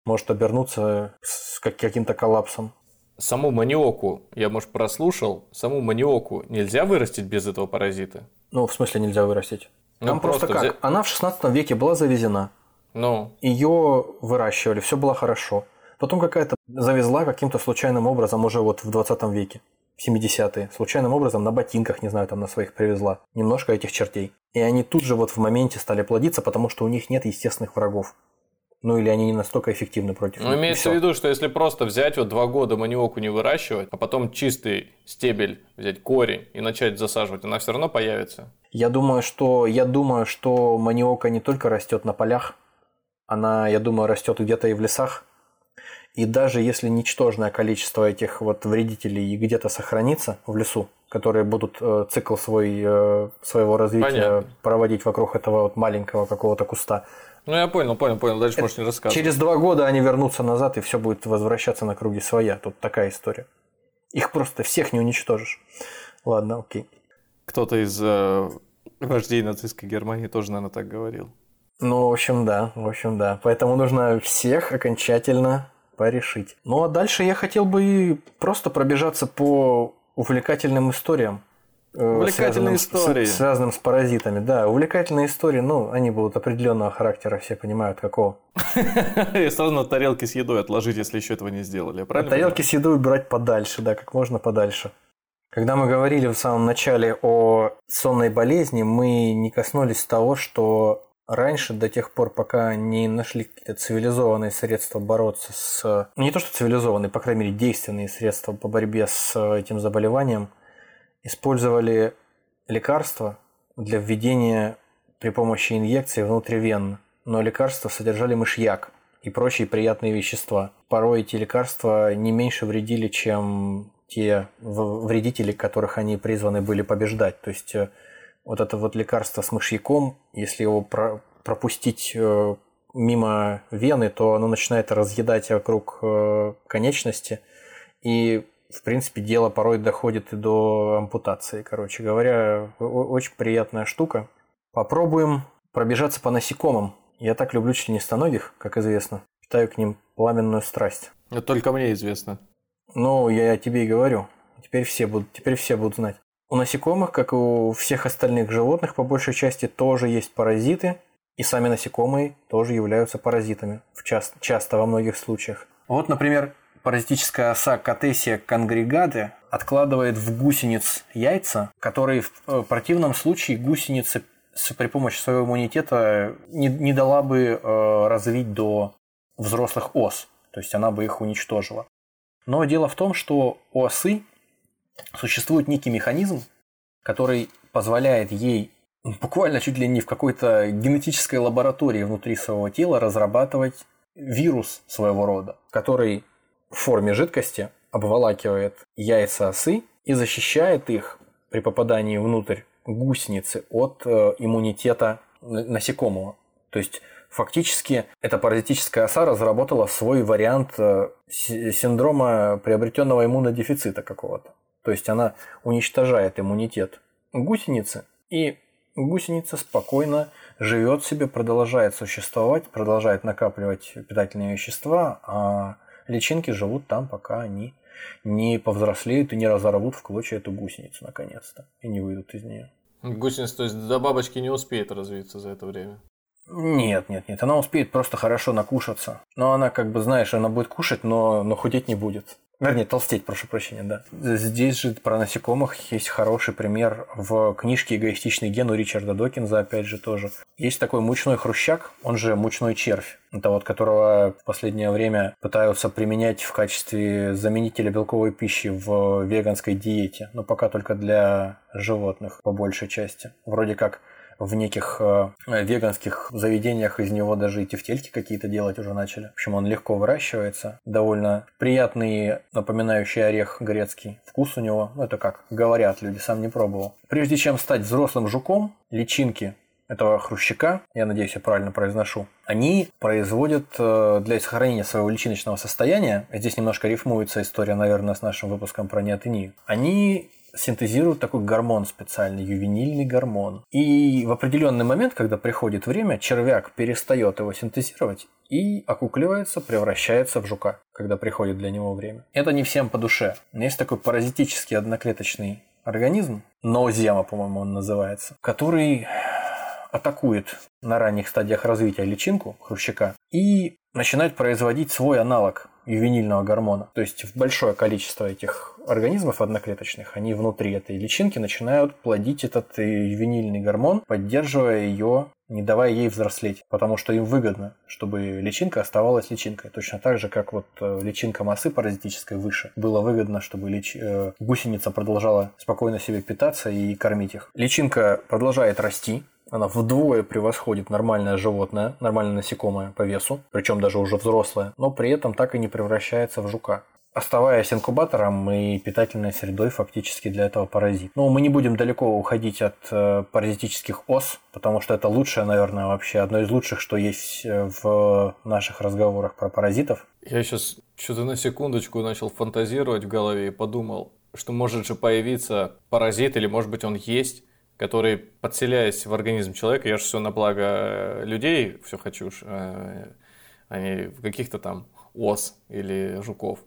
может обернуться с каким-то коллапсом. Саму маниоку я, может, прослушал. Саму маниоку нельзя вырастить без этого паразита? Ну, в смысле нельзя вырастить? Ну, Там просто, просто как? Взять... Она в 16 веке была завезена. Ну. Ее выращивали, все было хорошо. Потом какая-то завезла каким-то случайным образом уже вот в 20 веке. В 70-е. Случайным образом на ботинках, не знаю, там на своих привезла. Немножко этих чертей. И они тут же вот в моменте стали плодиться, потому что у них нет естественных врагов. Ну или они не настолько эффективны против Ну, имеется в виду, что если просто взять вот два года маниоку не выращивать, а потом чистый стебель взять, корень и начать засаживать, она все равно появится? Я думаю, что, я думаю, что маниока не только растет на полях, она, я думаю, растет где-то и в лесах. И даже если ничтожное количество этих вот вредителей где-то сохранится в лесу, которые будут э, цикл свой, э, своего развития Понятно. проводить вокруг этого вот маленького какого-то куста, ну, я понял, понял, понял. Дальше можешь не рассказывать. Через два года они вернутся назад, и все будет возвращаться на круги своя. Тут такая история. Их просто всех не уничтожишь. Ладно, окей. Кто-то из э, вождей нацистской Германии тоже, наверное, так говорил. Ну, в общем, да, в общем, да. Поэтому нужно всех окончательно порешить. Ну, а дальше я хотел бы просто пробежаться по увлекательным историям. Э, увлекательные истории. С, связанным с паразитами, да. Увлекательные истории, ну, они будут определенного характера, все понимают, какого. И сразу на тарелки с едой отложить, если еще этого не сделали. Правильно? Тарелки с едой убирать подальше, да, как можно подальше. Когда мы говорили в самом начале о сонной болезни, мы не коснулись того, что раньше, до тех пор, пока не нашли какие-то цивилизованные средства бороться с... Ну, не то, что цивилизованные, по крайней мере, действенные средства по борьбе с этим заболеванием – использовали лекарства для введения при помощи инъекции внутривенно, но лекарства содержали мышьяк и прочие приятные вещества. Порой эти лекарства не меньше вредили, чем те вредители, которых они призваны были побеждать. То есть э, вот это вот лекарство с мышьяком, если его про пропустить э, мимо вены, то оно начинает разъедать вокруг э, конечности. И, в принципе, дело порой доходит и до ампутации. Короче говоря, очень приятная штука. Попробуем пробежаться по насекомым. Я так люблю членистоногих, как известно. Питаю к ним пламенную страсть. Это только мне известно. Ну, я тебе и говорю. Теперь все будут, теперь все будут знать. У насекомых, как и у всех остальных животных, по большей части тоже есть паразиты, и сами насекомые тоже являются паразитами, в часто, часто во многих случаях. Вот, например, паразитическая оса Катесия конгрегаты откладывает в гусениц яйца, которые в э, противном случае гусеница при помощи своего иммунитета не, не дала бы э, развить до взрослых ос, то есть она бы их уничтожила. Но дело в том, что у осы существует некий механизм, который позволяет ей буквально чуть ли не в какой-то генетической лаборатории внутри своего тела разрабатывать вирус своего рода, который в форме жидкости обволакивает яйца осы и защищает их при попадании внутрь гусеницы от э, иммунитета насекомого. То есть фактически эта паразитическая оса разработала свой вариант э, синдрома приобретенного иммунодефицита какого-то. То есть она уничтожает иммунитет гусеницы, и гусеница спокойно живет себе, продолжает существовать, продолжает накапливать питательные вещества, а личинки живут там, пока они не повзрослеют и не разорвут в клочья эту гусеницу наконец-то и не выйдут из нее. Гусеница, то есть до бабочки не успеет развиться за это время? Нет, нет, нет, она успеет просто хорошо накушаться. Но она, как бы, знаешь, она будет кушать, но, но худеть не будет. Вернее, толстеть, прошу прощения, да. Здесь же про насекомых есть хороший пример в книжке «Эгоистичный ген» у Ричарда Докинза, опять же, тоже. Есть такой мучной хрущак, он же мучной червь. Это вот которого в последнее время пытаются применять в качестве заменителя белковой пищи в веганской диете. Но пока только для животных, по большей части. Вроде как в неких э, веганских заведениях из него даже и тефтельки какие-то делать уже начали. В общем, он легко выращивается, довольно приятный, напоминающий орех грецкий вкус у него. Ну, это как говорят люди, сам не пробовал. Прежде чем стать взрослым жуком, личинки этого хрущака, я надеюсь, я правильно произношу, они производят э, для сохранения своего личиночного состояния, здесь немножко рифмуется история, наверное, с нашим выпуском про неотению, они синтезируют такой гормон специальный, ювенильный гормон. И в определенный момент, когда приходит время, червяк перестает его синтезировать и окукливается, превращается в жука, когда приходит для него время. Это не всем по душе. Есть такой паразитический одноклеточный организм, ноозема, по-моему, он называется, который атакует на ранних стадиях развития личинку хрущака и начинает производить свой аналог ювенильного гормона. То есть большое количество этих организмов одноклеточных, они внутри этой личинки начинают плодить этот ювенильный гормон, поддерживая ее, не давая ей взрослеть, потому что им выгодно, чтобы личинка оставалась личинкой. Точно так же, как вот э, личинка массы паразитической выше. Было выгодно, чтобы лич... Э, гусеница продолжала спокойно себе питаться и кормить их. Личинка продолжает расти, она вдвое превосходит нормальное животное, нормальное насекомое по весу, причем даже уже взрослое, но при этом так и не превращается в жука оставаясь инкубатором и питательной средой фактически для этого паразита. Но мы не будем далеко уходить от э, паразитических ос, потому что это лучшее, наверное, вообще одно из лучших, что есть э, в наших разговорах про паразитов. Я сейчас что-то на секундочку начал фантазировать в голове и подумал, что может же появиться паразит, или может быть он есть, который, подселяясь в организм человека, я же все на благо э, людей, все хочу, э, а не каких-то там ос или жуков.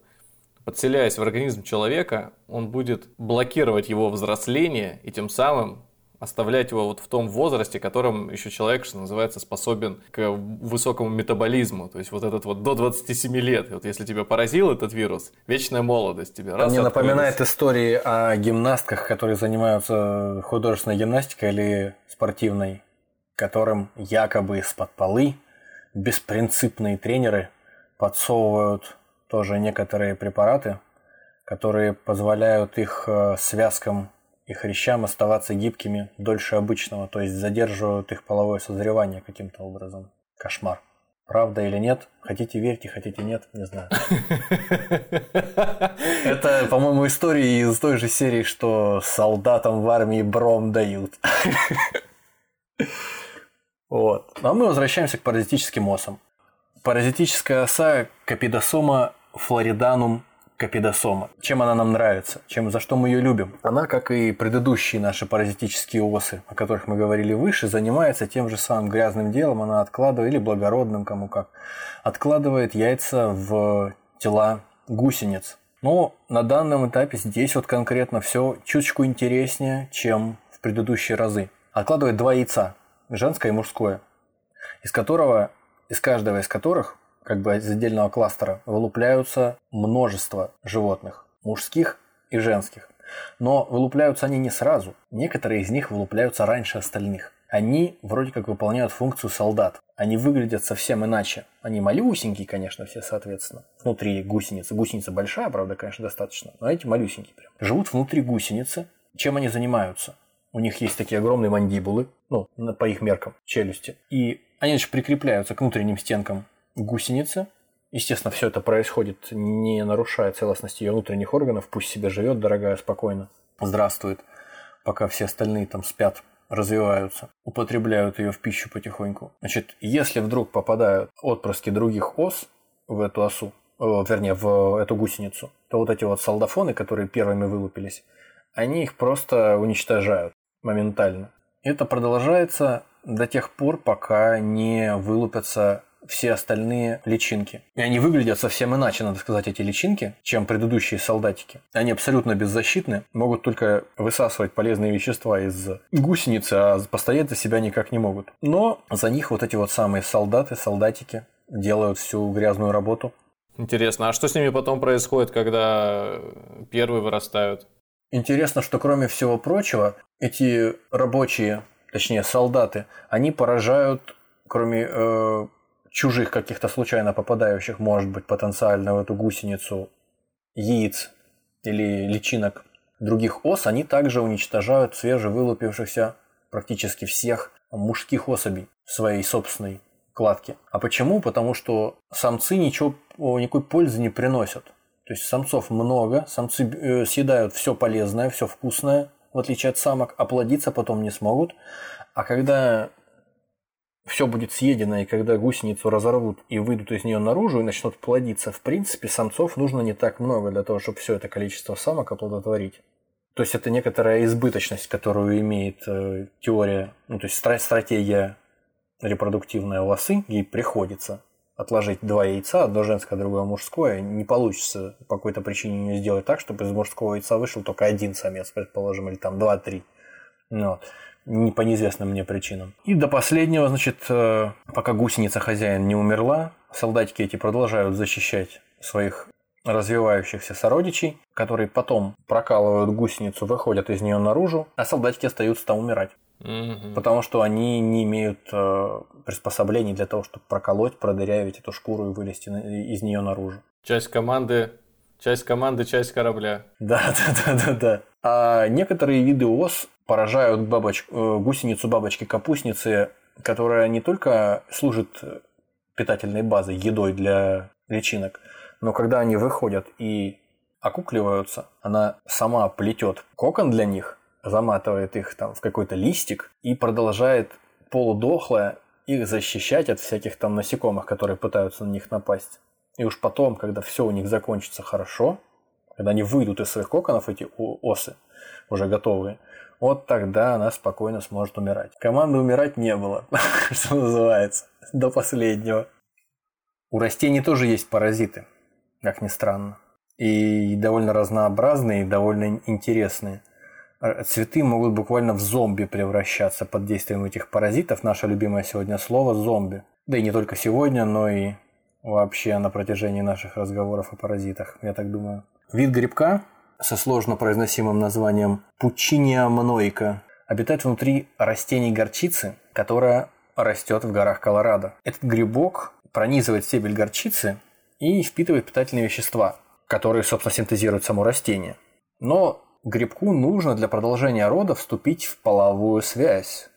Подселяясь в организм человека, он будет блокировать его взросление и тем самым оставлять его вот в том возрасте, которым еще человек, что называется, способен к высокому метаболизму. То есть вот этот вот до 27 лет. Вот если тебя поразил этот вирус, вечная молодость тебе. Раз Мне напоминает истории о гимнастках, которые занимаются художественной гимнастикой или спортивной, которым якобы из-под полы беспринципные тренеры подсовывают тоже некоторые препараты, которые позволяют их э, связкам и хрящам оставаться гибкими дольше обычного, то есть задерживают их половое созревание каким-то образом. Кошмар. Правда или нет? Хотите верьте, хотите нет, не знаю. Это, по-моему, история из той же серии, что солдатам в армии бром дают. Вот. Ну, а мы возвращаемся к паразитическим осам. Паразитическая оса Капидосома флориданум капидосома. Чем она нам нравится? Чем, за что мы ее любим? Она, как и предыдущие наши паразитические осы, о которых мы говорили выше, занимается тем же самым грязным делом. Она откладывает, или благородным, кому как, откладывает яйца в тела гусениц. Но на данном этапе здесь вот конкретно все чуточку интереснее, чем в предыдущие разы. Откладывает два яйца, женское и мужское, из которого, из каждого из которых как бы из отдельного кластера вылупляются множество животных, мужских и женских. Но вылупляются они не сразу. Некоторые из них вылупляются раньше остальных. Они вроде как выполняют функцию солдат. Они выглядят совсем иначе. Они малюсенькие, конечно, все соответственно. Внутри гусеницы. Гусеница большая, правда, конечно, достаточно. Но эти малюсенькие прям. Живут внутри гусеницы. Чем они занимаются? У них есть такие огромные мандибулы, ну, по их меркам, челюсти. И они же прикрепляются к внутренним стенкам гусеницы. Естественно, все это происходит, не нарушая целостности ее внутренних органов. Пусть себе живет, дорогая, спокойно. Здравствует, пока все остальные там спят, развиваются, употребляют ее в пищу потихоньку. Значит, если вдруг попадают отпрыски других ос в эту осу, э, вернее, в эту гусеницу, то вот эти вот солдафоны, которые первыми вылупились, они их просто уничтожают моментально. Это продолжается до тех пор, пока не вылупятся все остальные личинки. И они выглядят совсем иначе, надо сказать, эти личинки, чем предыдущие солдатики. Они абсолютно беззащитны, могут только высасывать полезные вещества из гусеницы, а постоять за себя никак не могут. Но за них вот эти вот самые солдаты, солдатики делают всю грязную работу. Интересно, а что с ними потом происходит, когда первые вырастают? Интересно, что кроме всего прочего, эти рабочие, точнее солдаты, они поражают, кроме э, чужих каких-то случайно попадающих, может быть, потенциально в эту гусеницу яиц или личинок других ос, они также уничтожают свежевылупившихся практически всех мужских особей в своей собственной кладке. А почему? Потому что самцы ничего, никакой пользы не приносят. То есть самцов много, самцы э, съедают все полезное, все вкусное, в отличие от самок, а плодиться потом не смогут. А когда все будет съедено, и когда гусеницу разорвут и выйдут из нее наружу и начнут плодиться, в принципе, самцов нужно не так много для того, чтобы все это количество самок оплодотворить. То есть это некоторая избыточность, которую имеет э, теория, ну то есть стратегия репродуктивная у осы, ей приходится отложить два яйца, одно женское, другое мужское, не получится по какой-то причине не сделать так, чтобы из мужского яйца вышел только один самец, предположим, или там два-три. Вот не по неизвестным мне причинам. И до последнего, значит, э, пока гусеница хозяин не умерла, солдатики эти продолжают защищать своих развивающихся сородичей, которые потом прокалывают гусеницу, выходят из нее наружу, а солдатики остаются там умирать. Угу. Потому что они не имеют э, приспособлений для того, чтобы проколоть, продырявить эту шкуру и вылезти из нее наружу. Часть команды, часть команды, часть корабля. Да, да, да, да, да. А некоторые виды ос поражают бабоч... Э, гусеницу бабочки-капустницы, которая не только служит питательной базой, едой для личинок, но когда они выходят и окукливаются, она сама плетет кокон для них, заматывает их там в какой-то листик и продолжает полудохлое их защищать от всяких там насекомых, которые пытаются на них напасть. И уж потом, когда все у них закончится хорошо, когда они выйдут из своих коконов, эти осы, уже готовые, вот тогда она спокойно сможет умирать. Команды умирать не было, что называется, до последнего. У растений тоже есть паразиты, как ни странно. И довольно разнообразные, и довольно интересные. Э, цветы могут буквально в зомби превращаться под действием этих паразитов. Наше любимое сегодня слово «зомби». Да и не только сегодня, но и вообще на протяжении наших разговоров о паразитах, я так думаю. Вид грибка со сложно произносимым названием Пучиния мнойка обитает внутри растений горчицы, которая растет в горах Колорадо. Этот грибок пронизывает стебель горчицы и впитывает питательные вещества, которые, собственно, синтезируют само растение. Но грибку нужно для продолжения рода вступить в половую связь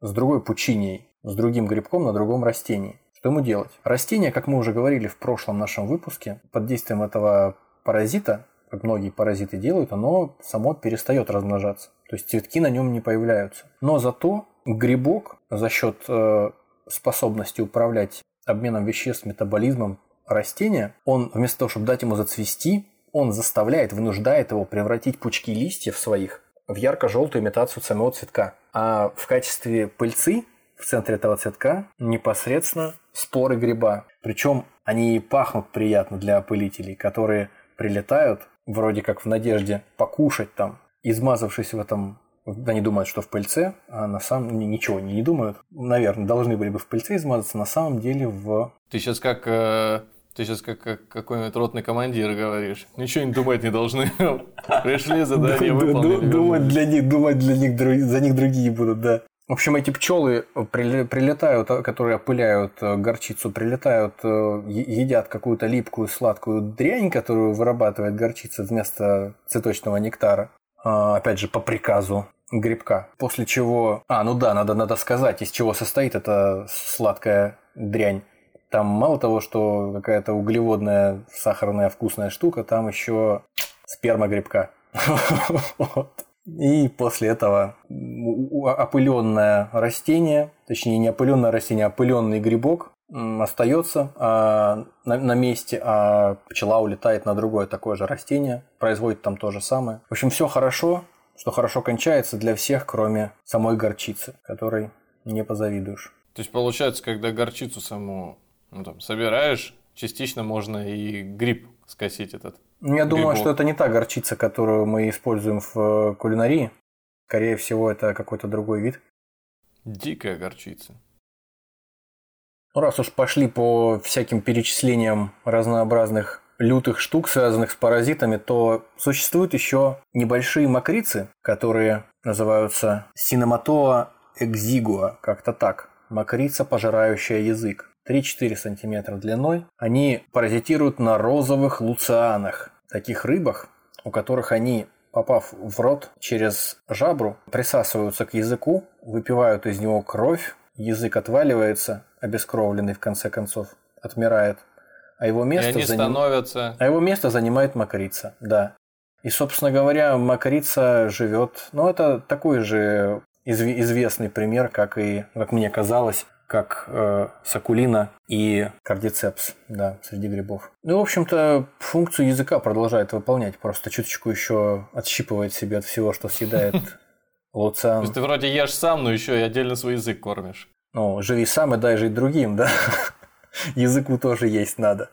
с другой пучинией, с другим грибком на другом растении Что ему делать? Растение, как мы уже говорили в прошлом нашем выпуске, под действием этого паразита, как многие паразиты делают, оно само перестает размножаться. То есть цветки на нем не появляются. Но зато грибок за счет э, способности управлять обменом веществ, метаболизмом растения, он вместо того, чтобы дать ему зацвести, он заставляет, вынуждает его превратить пучки листьев своих в ярко-желтую имитацию самого цветка. А в качестве пыльцы в центре этого цветка непосредственно споры гриба. Причем они пахнут приятно для опылителей, которые прилетают вроде как в надежде покушать там, измазавшись в этом они думают, что в пыльце, а на самом деле ничего не, думают. Наверное, должны были бы в пыльце измазаться, на самом деле в... Ты сейчас как э, ты сейчас как, как какой-нибудь ротный командир говоришь. Ничего не думать не должны. Пришли, задание выполнили. Думать для них, думать для них, за них другие будут, да. В общем, эти пчелы прилетают, а, которые опыляют э, горчицу, прилетают, э, едят какую-то липкую сладкую дрянь, которую вырабатывает горчица вместо цветочного нектара. А, опять же, по приказу грибка. После чего... А, ну да, надо, надо сказать, из чего состоит эта сладкая дрянь. Там мало того, что какая-то углеводная, сахарная, вкусная штука, там еще сперма грибка. И после этого опыленное растение, точнее не опыленное растение, а опыленный грибок остается а, на, на месте, а пчела улетает на другое такое же растение, производит там то же самое. В общем, все хорошо, что хорошо кончается для всех, кроме самой горчицы, которой не позавидуешь. То есть получается, когда горчицу саму ну, там, собираешь, частично можно и гриб скосить этот. Ну, я думаю, что это не та горчица, которую мы используем в э, кулинарии. Скорее всего, это какой-то другой вид. Дикая горчица. Ну, раз уж пошли по всяким перечислениям разнообразных лютых штук, связанных с паразитами, то существуют еще небольшие мокрицы, которые называются синематоа экзигуа, как-то так. Мокрица, пожирающая язык. 3-4 см длиной. Они паразитируют на розовых луцианах таких рыбах, у которых они, попав в рот через жабру, присасываются к языку, выпивают из него кровь, язык отваливается, обескровленный в конце концов, отмирает, а его место, и они заним... становятся... а его место занимает макарица, да. И, собственно говоря, макарица живет, ну, это такой же известный пример, как и, как мне казалось, как э, сакулина и кардицепс, да, среди грибов. Ну, в общем-то, функцию языка продолжает выполнять, просто чуточку еще отщипывает себе от всего, что съедает луциан. То есть ты вроде ешь сам, но еще и отдельно свой язык кормишь. Ну, живи сам и дай жить другим, да. Языку тоже есть надо.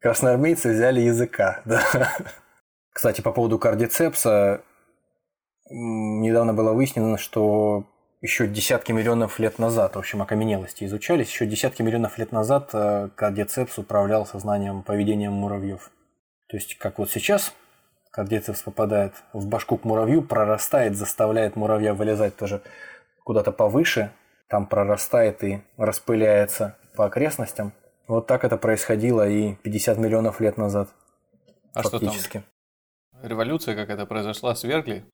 Красноармейцы взяли языка, да. Кстати, по поводу кардицепса, недавно было выяснено, что еще десятки миллионов лет назад, в общем, окаменелости изучались, еще десятки миллионов лет назад э, кардицепс управлял сознанием, поведением муравьев. То есть, как вот сейчас кардицепс попадает в башку к муравью, прорастает, заставляет муравья вылезать тоже куда-то повыше, там прорастает и распыляется по окрестностям. Вот так это происходило и 50 миллионов лет назад. А фактически. что там? Революция какая-то произошла, свергли?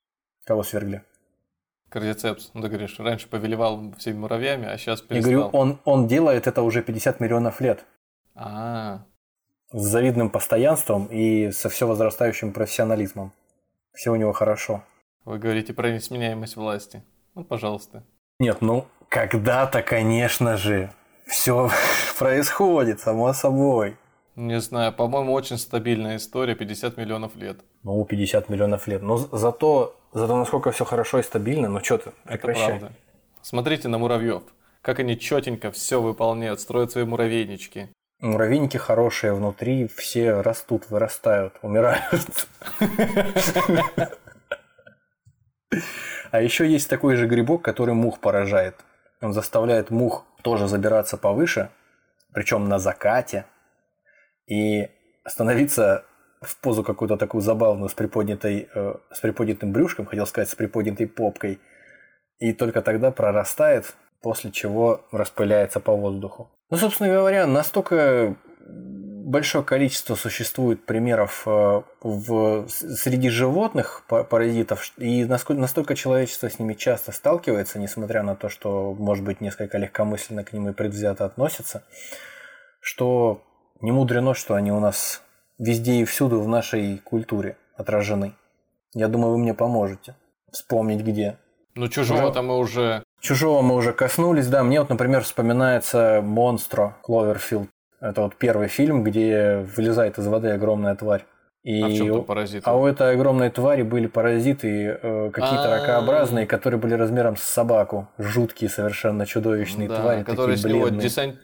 Кого свергли? Кардицепс, ну ты говоришь, раньше повелевал всеми муравьями, а сейчас перестал. Я говорю, он, он делает это уже 50 миллионов лет. А, С завидным постоянством и со все возрастающим профессионализмом. Все у него хорошо. Вы говорите про несменяемость власти. Ну, пожалуйста. Нет, ну, когда-то, конечно же, все происходит, само собой. Не знаю, по-моему, очень стабильная история, 50 миллионов лет. Ну, 50 миллионов лет. Но зато Зато насколько все хорошо и стабильно, ну что ты, прекращай. Это правда. Смотрите на муравьев, как они четенько все выполняют, строят свои муравейнички. Муравейники хорошие внутри, все растут, вырастают, умирают. А еще есть такой же грибок, который мух поражает. Он заставляет мух тоже забираться повыше, причем на закате, и становиться в позу какую-то такую забавную с приподнятой, э, с приподнятым брюшком, хотел сказать, с приподнятой попкой, и только тогда прорастает, после чего распыляется по воздуху. Ну, собственно говоря, настолько большое количество существует примеров э, в, среди животных паразитов, и насколько, настолько человечество с ними часто сталкивается, несмотря на то, что, может быть, несколько легкомысленно к ним и предвзято относится, что не мудрено, что они у нас везде и всюду в нашей культуре отражены. Я думаю, вы мне поможете вспомнить где. Ну, чужого-то мы уже... Чужого мы уже коснулись, да. Мне вот, например, вспоминается «Монстро» Кловерфилд. Это вот первый фильм, где вылезает из воды огромная тварь. И а в чем паразиты? А у этой огромной твари были паразиты э, какие-то А-а-а. ракообразные, которые были размером с собаку. Жуткие, совершенно чудовищные да, твари. Которые такие с него десант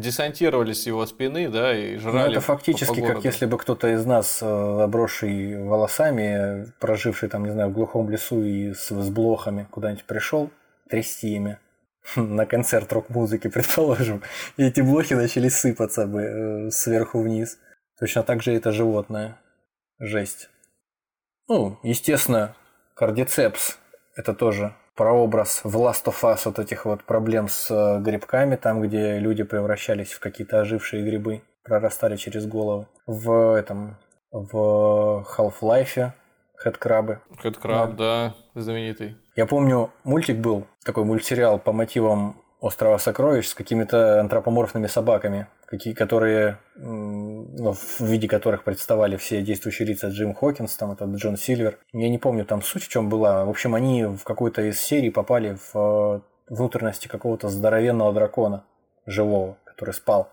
десантировались с его спины, да, и жрали. Ну, это фактически по, по как если бы кто-то из нас, э, обросший волосами, проживший там, не знаю, в глухом лесу и с, с блохами куда-нибудь пришел, трясти ими на концерт рок-музыки, предположим, и эти блохи начали сыпаться бы э, сверху вниз. Точно так же это животное. Жесть. Ну, естественно, кардицепс – это тоже прообраз в Last of Us вот этих вот проблем с э, грибками, там, где люди превращались в какие-то ожившие грибы, прорастали через головы. В этом, в Half-Life Хэдкрабы. Хэдкраб, да. да, знаменитый. Я помню, мультик был, такой мультсериал по мотивам Острова Сокровищ с какими-то антропоморфными собаками, какие, которые, ну, в виде которых представали все действующие лица Джим Хокинс, там этот Джон Сильвер. Я не помню там суть в чем была. В общем, они в какой-то из серий попали в э, внутренности какого-то здоровенного дракона живого, который спал.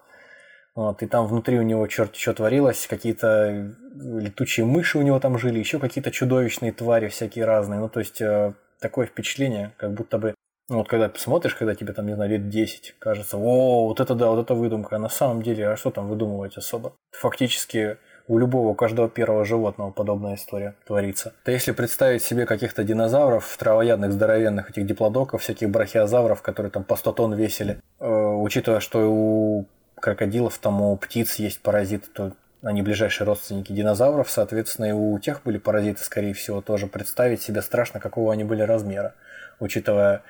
Вот, и там внутри у него черт что творилось, какие-то летучие мыши у него там жили, еще какие-то чудовищные твари всякие разные. Ну, то есть, э, такое впечатление, как будто бы ну, вот когда смотришь, когда тебе там, не знаю, лет 10, кажется, о, вот это да, вот это выдумка. А на самом деле, а что там выдумывать особо? Фактически у любого, у каждого первого животного подобная история творится. То если представить себе каких-то динозавров, травоядных, здоровенных, этих диплодоков, всяких брахиозавров, которые там по 100 тонн весили, э, учитывая, что у крокодилов, там у птиц есть паразиты, то они ближайшие родственники динозавров, соответственно, и у тех были паразиты, скорее всего, тоже представить себе страшно, какого они были размера, учитывая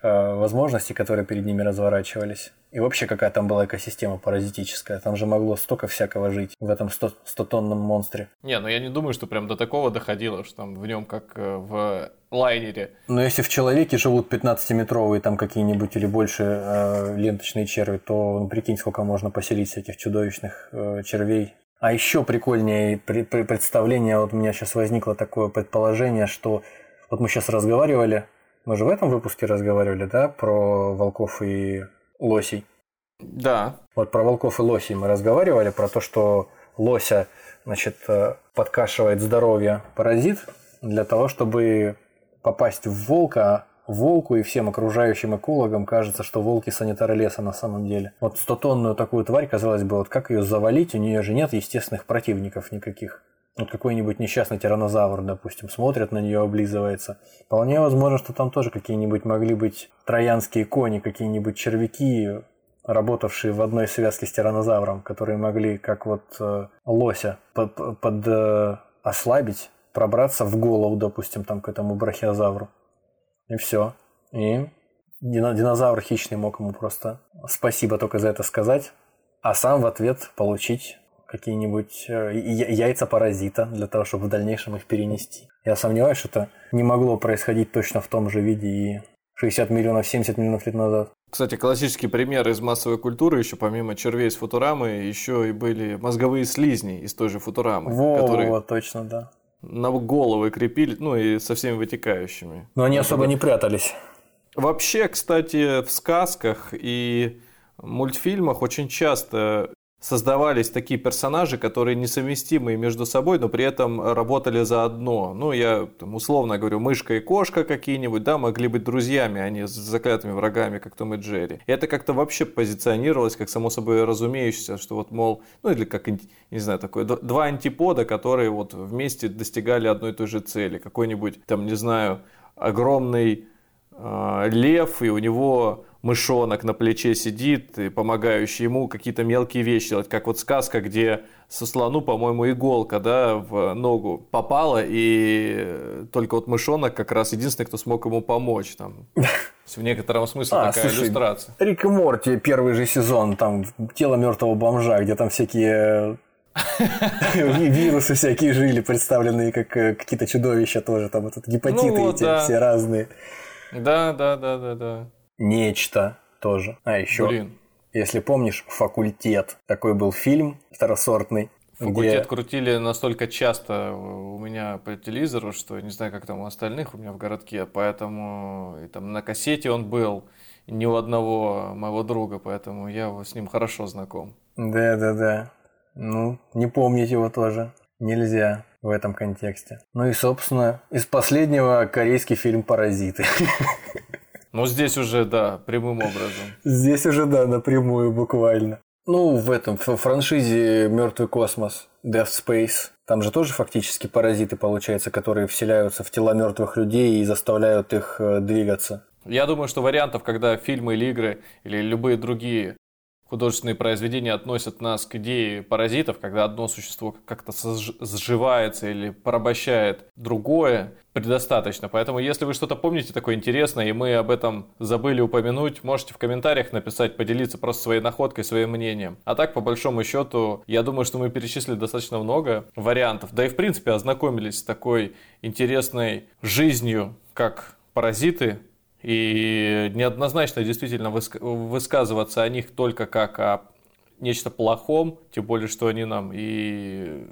Э, возможности, которые перед ними разворачивались. И вообще какая там была экосистема паразитическая. Там же могло столько всякого жить в этом 100-тонном монстре. Не, ну я не думаю, что прям до такого доходило, что там в нем как э, в лайнере. Но если в человеке живут 15-метровые там какие-нибудь или больше э, ленточные черви, то ну, прикинь, сколько можно поселить этих чудовищных э, червей. А еще прикольнее при, при представление, вот у меня сейчас возникло такое предположение, что вот мы сейчас разговаривали мы же в этом выпуске разговаривали, да, про волков и лосей. Да. Вот про волков и лосей мы разговаривали, про то, что лося, значит, э, подкашивает здоровье паразит для того, чтобы попасть в волка, волку и всем окружающим экологам кажется, что волки санитары леса на самом деле. Вот 100-тонную такую тварь, казалось бы, вот как ее завалить, у нее же нет естественных противников никаких. Вот какой-нибудь несчастный тиранозавр, допустим, смотрит на нее, облизывается. Вполне возможно, что там тоже какие-нибудь могли быть троянские кони, какие-нибудь червяки, работавшие в одной связке с тиранозавром, которые могли, как вот э, лося, под, под э, ослабить, пробраться в голову, допустим, там к этому брахиозавру. И все. И динозавр хищный мог ему просто спасибо только за это сказать, а сам в ответ получить какие-нибудь э, яйца паразита для того, чтобы в дальнейшем их перенести. Я сомневаюсь, что это не могло происходить точно в том же виде и 60 миллионов, 70 миллионов лет назад. Кстати, классический пример из массовой культуры, еще помимо червей из Футурамы, еще и были мозговые слизни из той же Футурамы. Во, которые во, точно, да. На головы крепили, ну и со всеми вытекающими. Но они особо не прятались. Вообще, кстати, в сказках и мультфильмах очень часто создавались такие персонажи, которые несовместимые между собой, но при этом работали заодно. Ну, я там, условно говорю, мышка и кошка какие-нибудь, да, могли быть друзьями, а не заклятыми врагами, как Том и Джерри. И это как-то вообще позиционировалось как само собой разумеющееся, что вот, мол, ну или как, не знаю, такое, два антипода, которые вот вместе достигали одной и той же цели. Какой-нибудь, там, не знаю, огромный э, лев, и у него мышонок на плече сидит, и помогающий ему какие-то мелкие вещи делать, как вот сказка, где со слону, по-моему, иголка, да, в ногу попала, и только вот мышонок как раз единственный, кто смог ему помочь, там, в некотором смысле а, такая слушай, иллюстрация. Рик и Морти, первый же сезон, там, тело мертвого бомжа, где там всякие Вирусы всякие жили, представленные как э, какие-то чудовища тоже, там вот гепатиты ну, эти все разные. Да, да, да, да, да. Нечто тоже. А еще, Блин. если помнишь, факультет. Такой был фильм второсортный. Факультет где... крутили настолько часто у меня по телевизору, что я не знаю, как там у остальных у меня в городке, поэтому и там на кассете он был ни у одного моего друга, поэтому я с ним хорошо знаком. Да, да, да. Ну, не помнить его тоже нельзя в этом контексте. Ну и, собственно, из последнего корейский фильм «Паразиты». Ну, здесь уже, да, прямым образом. Здесь уже, да, напрямую буквально. Ну, в этом в франшизе Мертвый космос, Death Space. Там же тоже фактически паразиты, получается, которые вселяются в тела мертвых людей и заставляют их э, двигаться. Я думаю, что вариантов, когда фильмы или игры или любые другие художественные произведения относят нас к идее паразитов, когда одно существо как-то сживается или порабощает другое, предостаточно. Поэтому, если вы что-то помните такое интересное, и мы об этом забыли упомянуть, можете в комментариях написать, поделиться просто своей находкой, своим мнением. А так, по большому счету, я думаю, что мы перечислили достаточно много вариантов. Да и, в принципе, ознакомились с такой интересной жизнью, как паразиты, и неоднозначно действительно высказываться о них только как о нечто плохом, тем более, что они нам и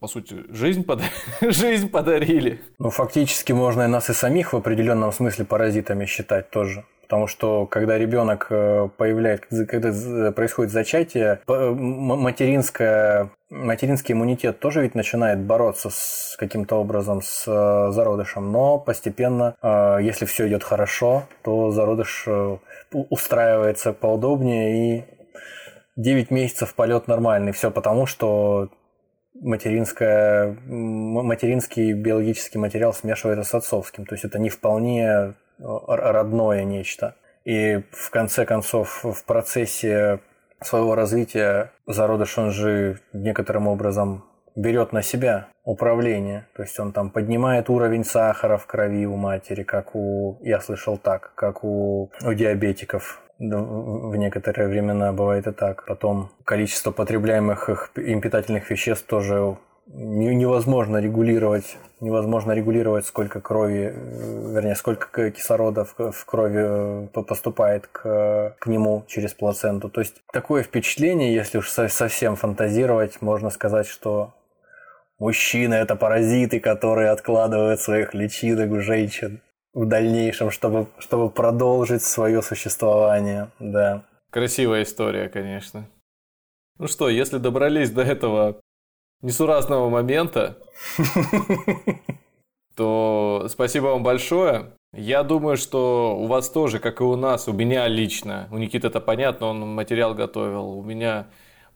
по сути, жизнь, под... жизнь подарили. Ну, фактически можно и нас и самих в определенном смысле паразитами считать тоже. Потому что когда ребенок э, появляется, когда происходит зачатие, материнская, материнский иммунитет тоже ведь начинает бороться с каким-то образом с э, зародышем. Но постепенно, э, если все идет хорошо, то зародыш устраивается поудобнее и 9 месяцев полет нормальный. Все потому, что материнская, материнский биологический материал смешивается с отцовским. То есть это не вполне родное нечто. И в конце концов в процессе своего развития зародыш, он же некоторым образом берет на себя управление. То есть он там поднимает уровень сахара в крови у матери, как у, я слышал так, как у, у диабетиков. В некоторые времена бывает и так. Потом количество потребляемых им питательных веществ тоже невозможно регулировать, невозможно регулировать, сколько крови, э, вернее, сколько кислорода в, крови э, поступает к, к нему через плаценту. То есть такое впечатление, если уж совсем фантазировать, можно сказать, что мужчины это паразиты, которые откладывают своих личинок у женщин в дальнейшем, чтобы, чтобы продолжить свое существование, да. Красивая история, конечно. Ну что, если добрались до этого несуразного момента, то спасибо вам большое. Я думаю, что у вас тоже, как и у нас, у меня лично, у Никиты это понятно, он материал готовил, у меня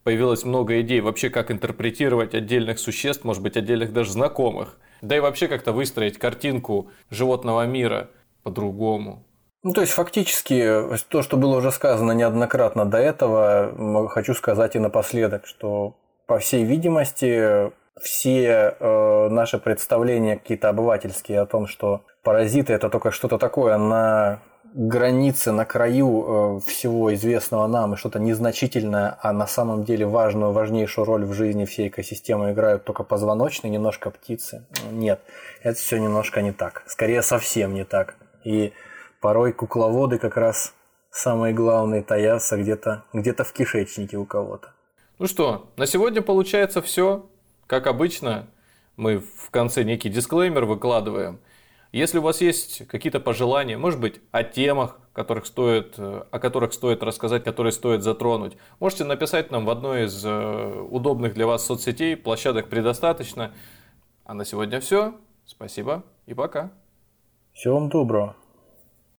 появилось много идей вообще, как интерпретировать отдельных существ, может быть, отдельных даже знакомых, да и вообще как-то выстроить картинку животного мира по-другому. Ну, то есть, фактически, то, что было уже сказано неоднократно до этого, хочу сказать и напоследок, что по всей видимости, все э, наши представления какие-то обывательские о том, что паразиты это только что-то такое на границе, на краю э, всего известного нам и что-то незначительное, а на самом деле важную, важнейшую роль в жизни всей экосистемы играют только позвоночные, немножко птицы. Нет, это все немножко не так. Скорее, совсем не так. И порой кукловоды как раз самые главные таятся где-то где в кишечнике у кого-то. Ну что, на сегодня получается все. Как обычно, мы в конце некий дисклеймер выкладываем. Если у вас есть какие-то пожелания, может быть, о темах, которых стоит, о которых стоит рассказать, которые стоит затронуть, можете написать нам в одной из э, удобных для вас соцсетей, площадок предостаточно. А на сегодня все. Спасибо и пока. Всего вам доброго.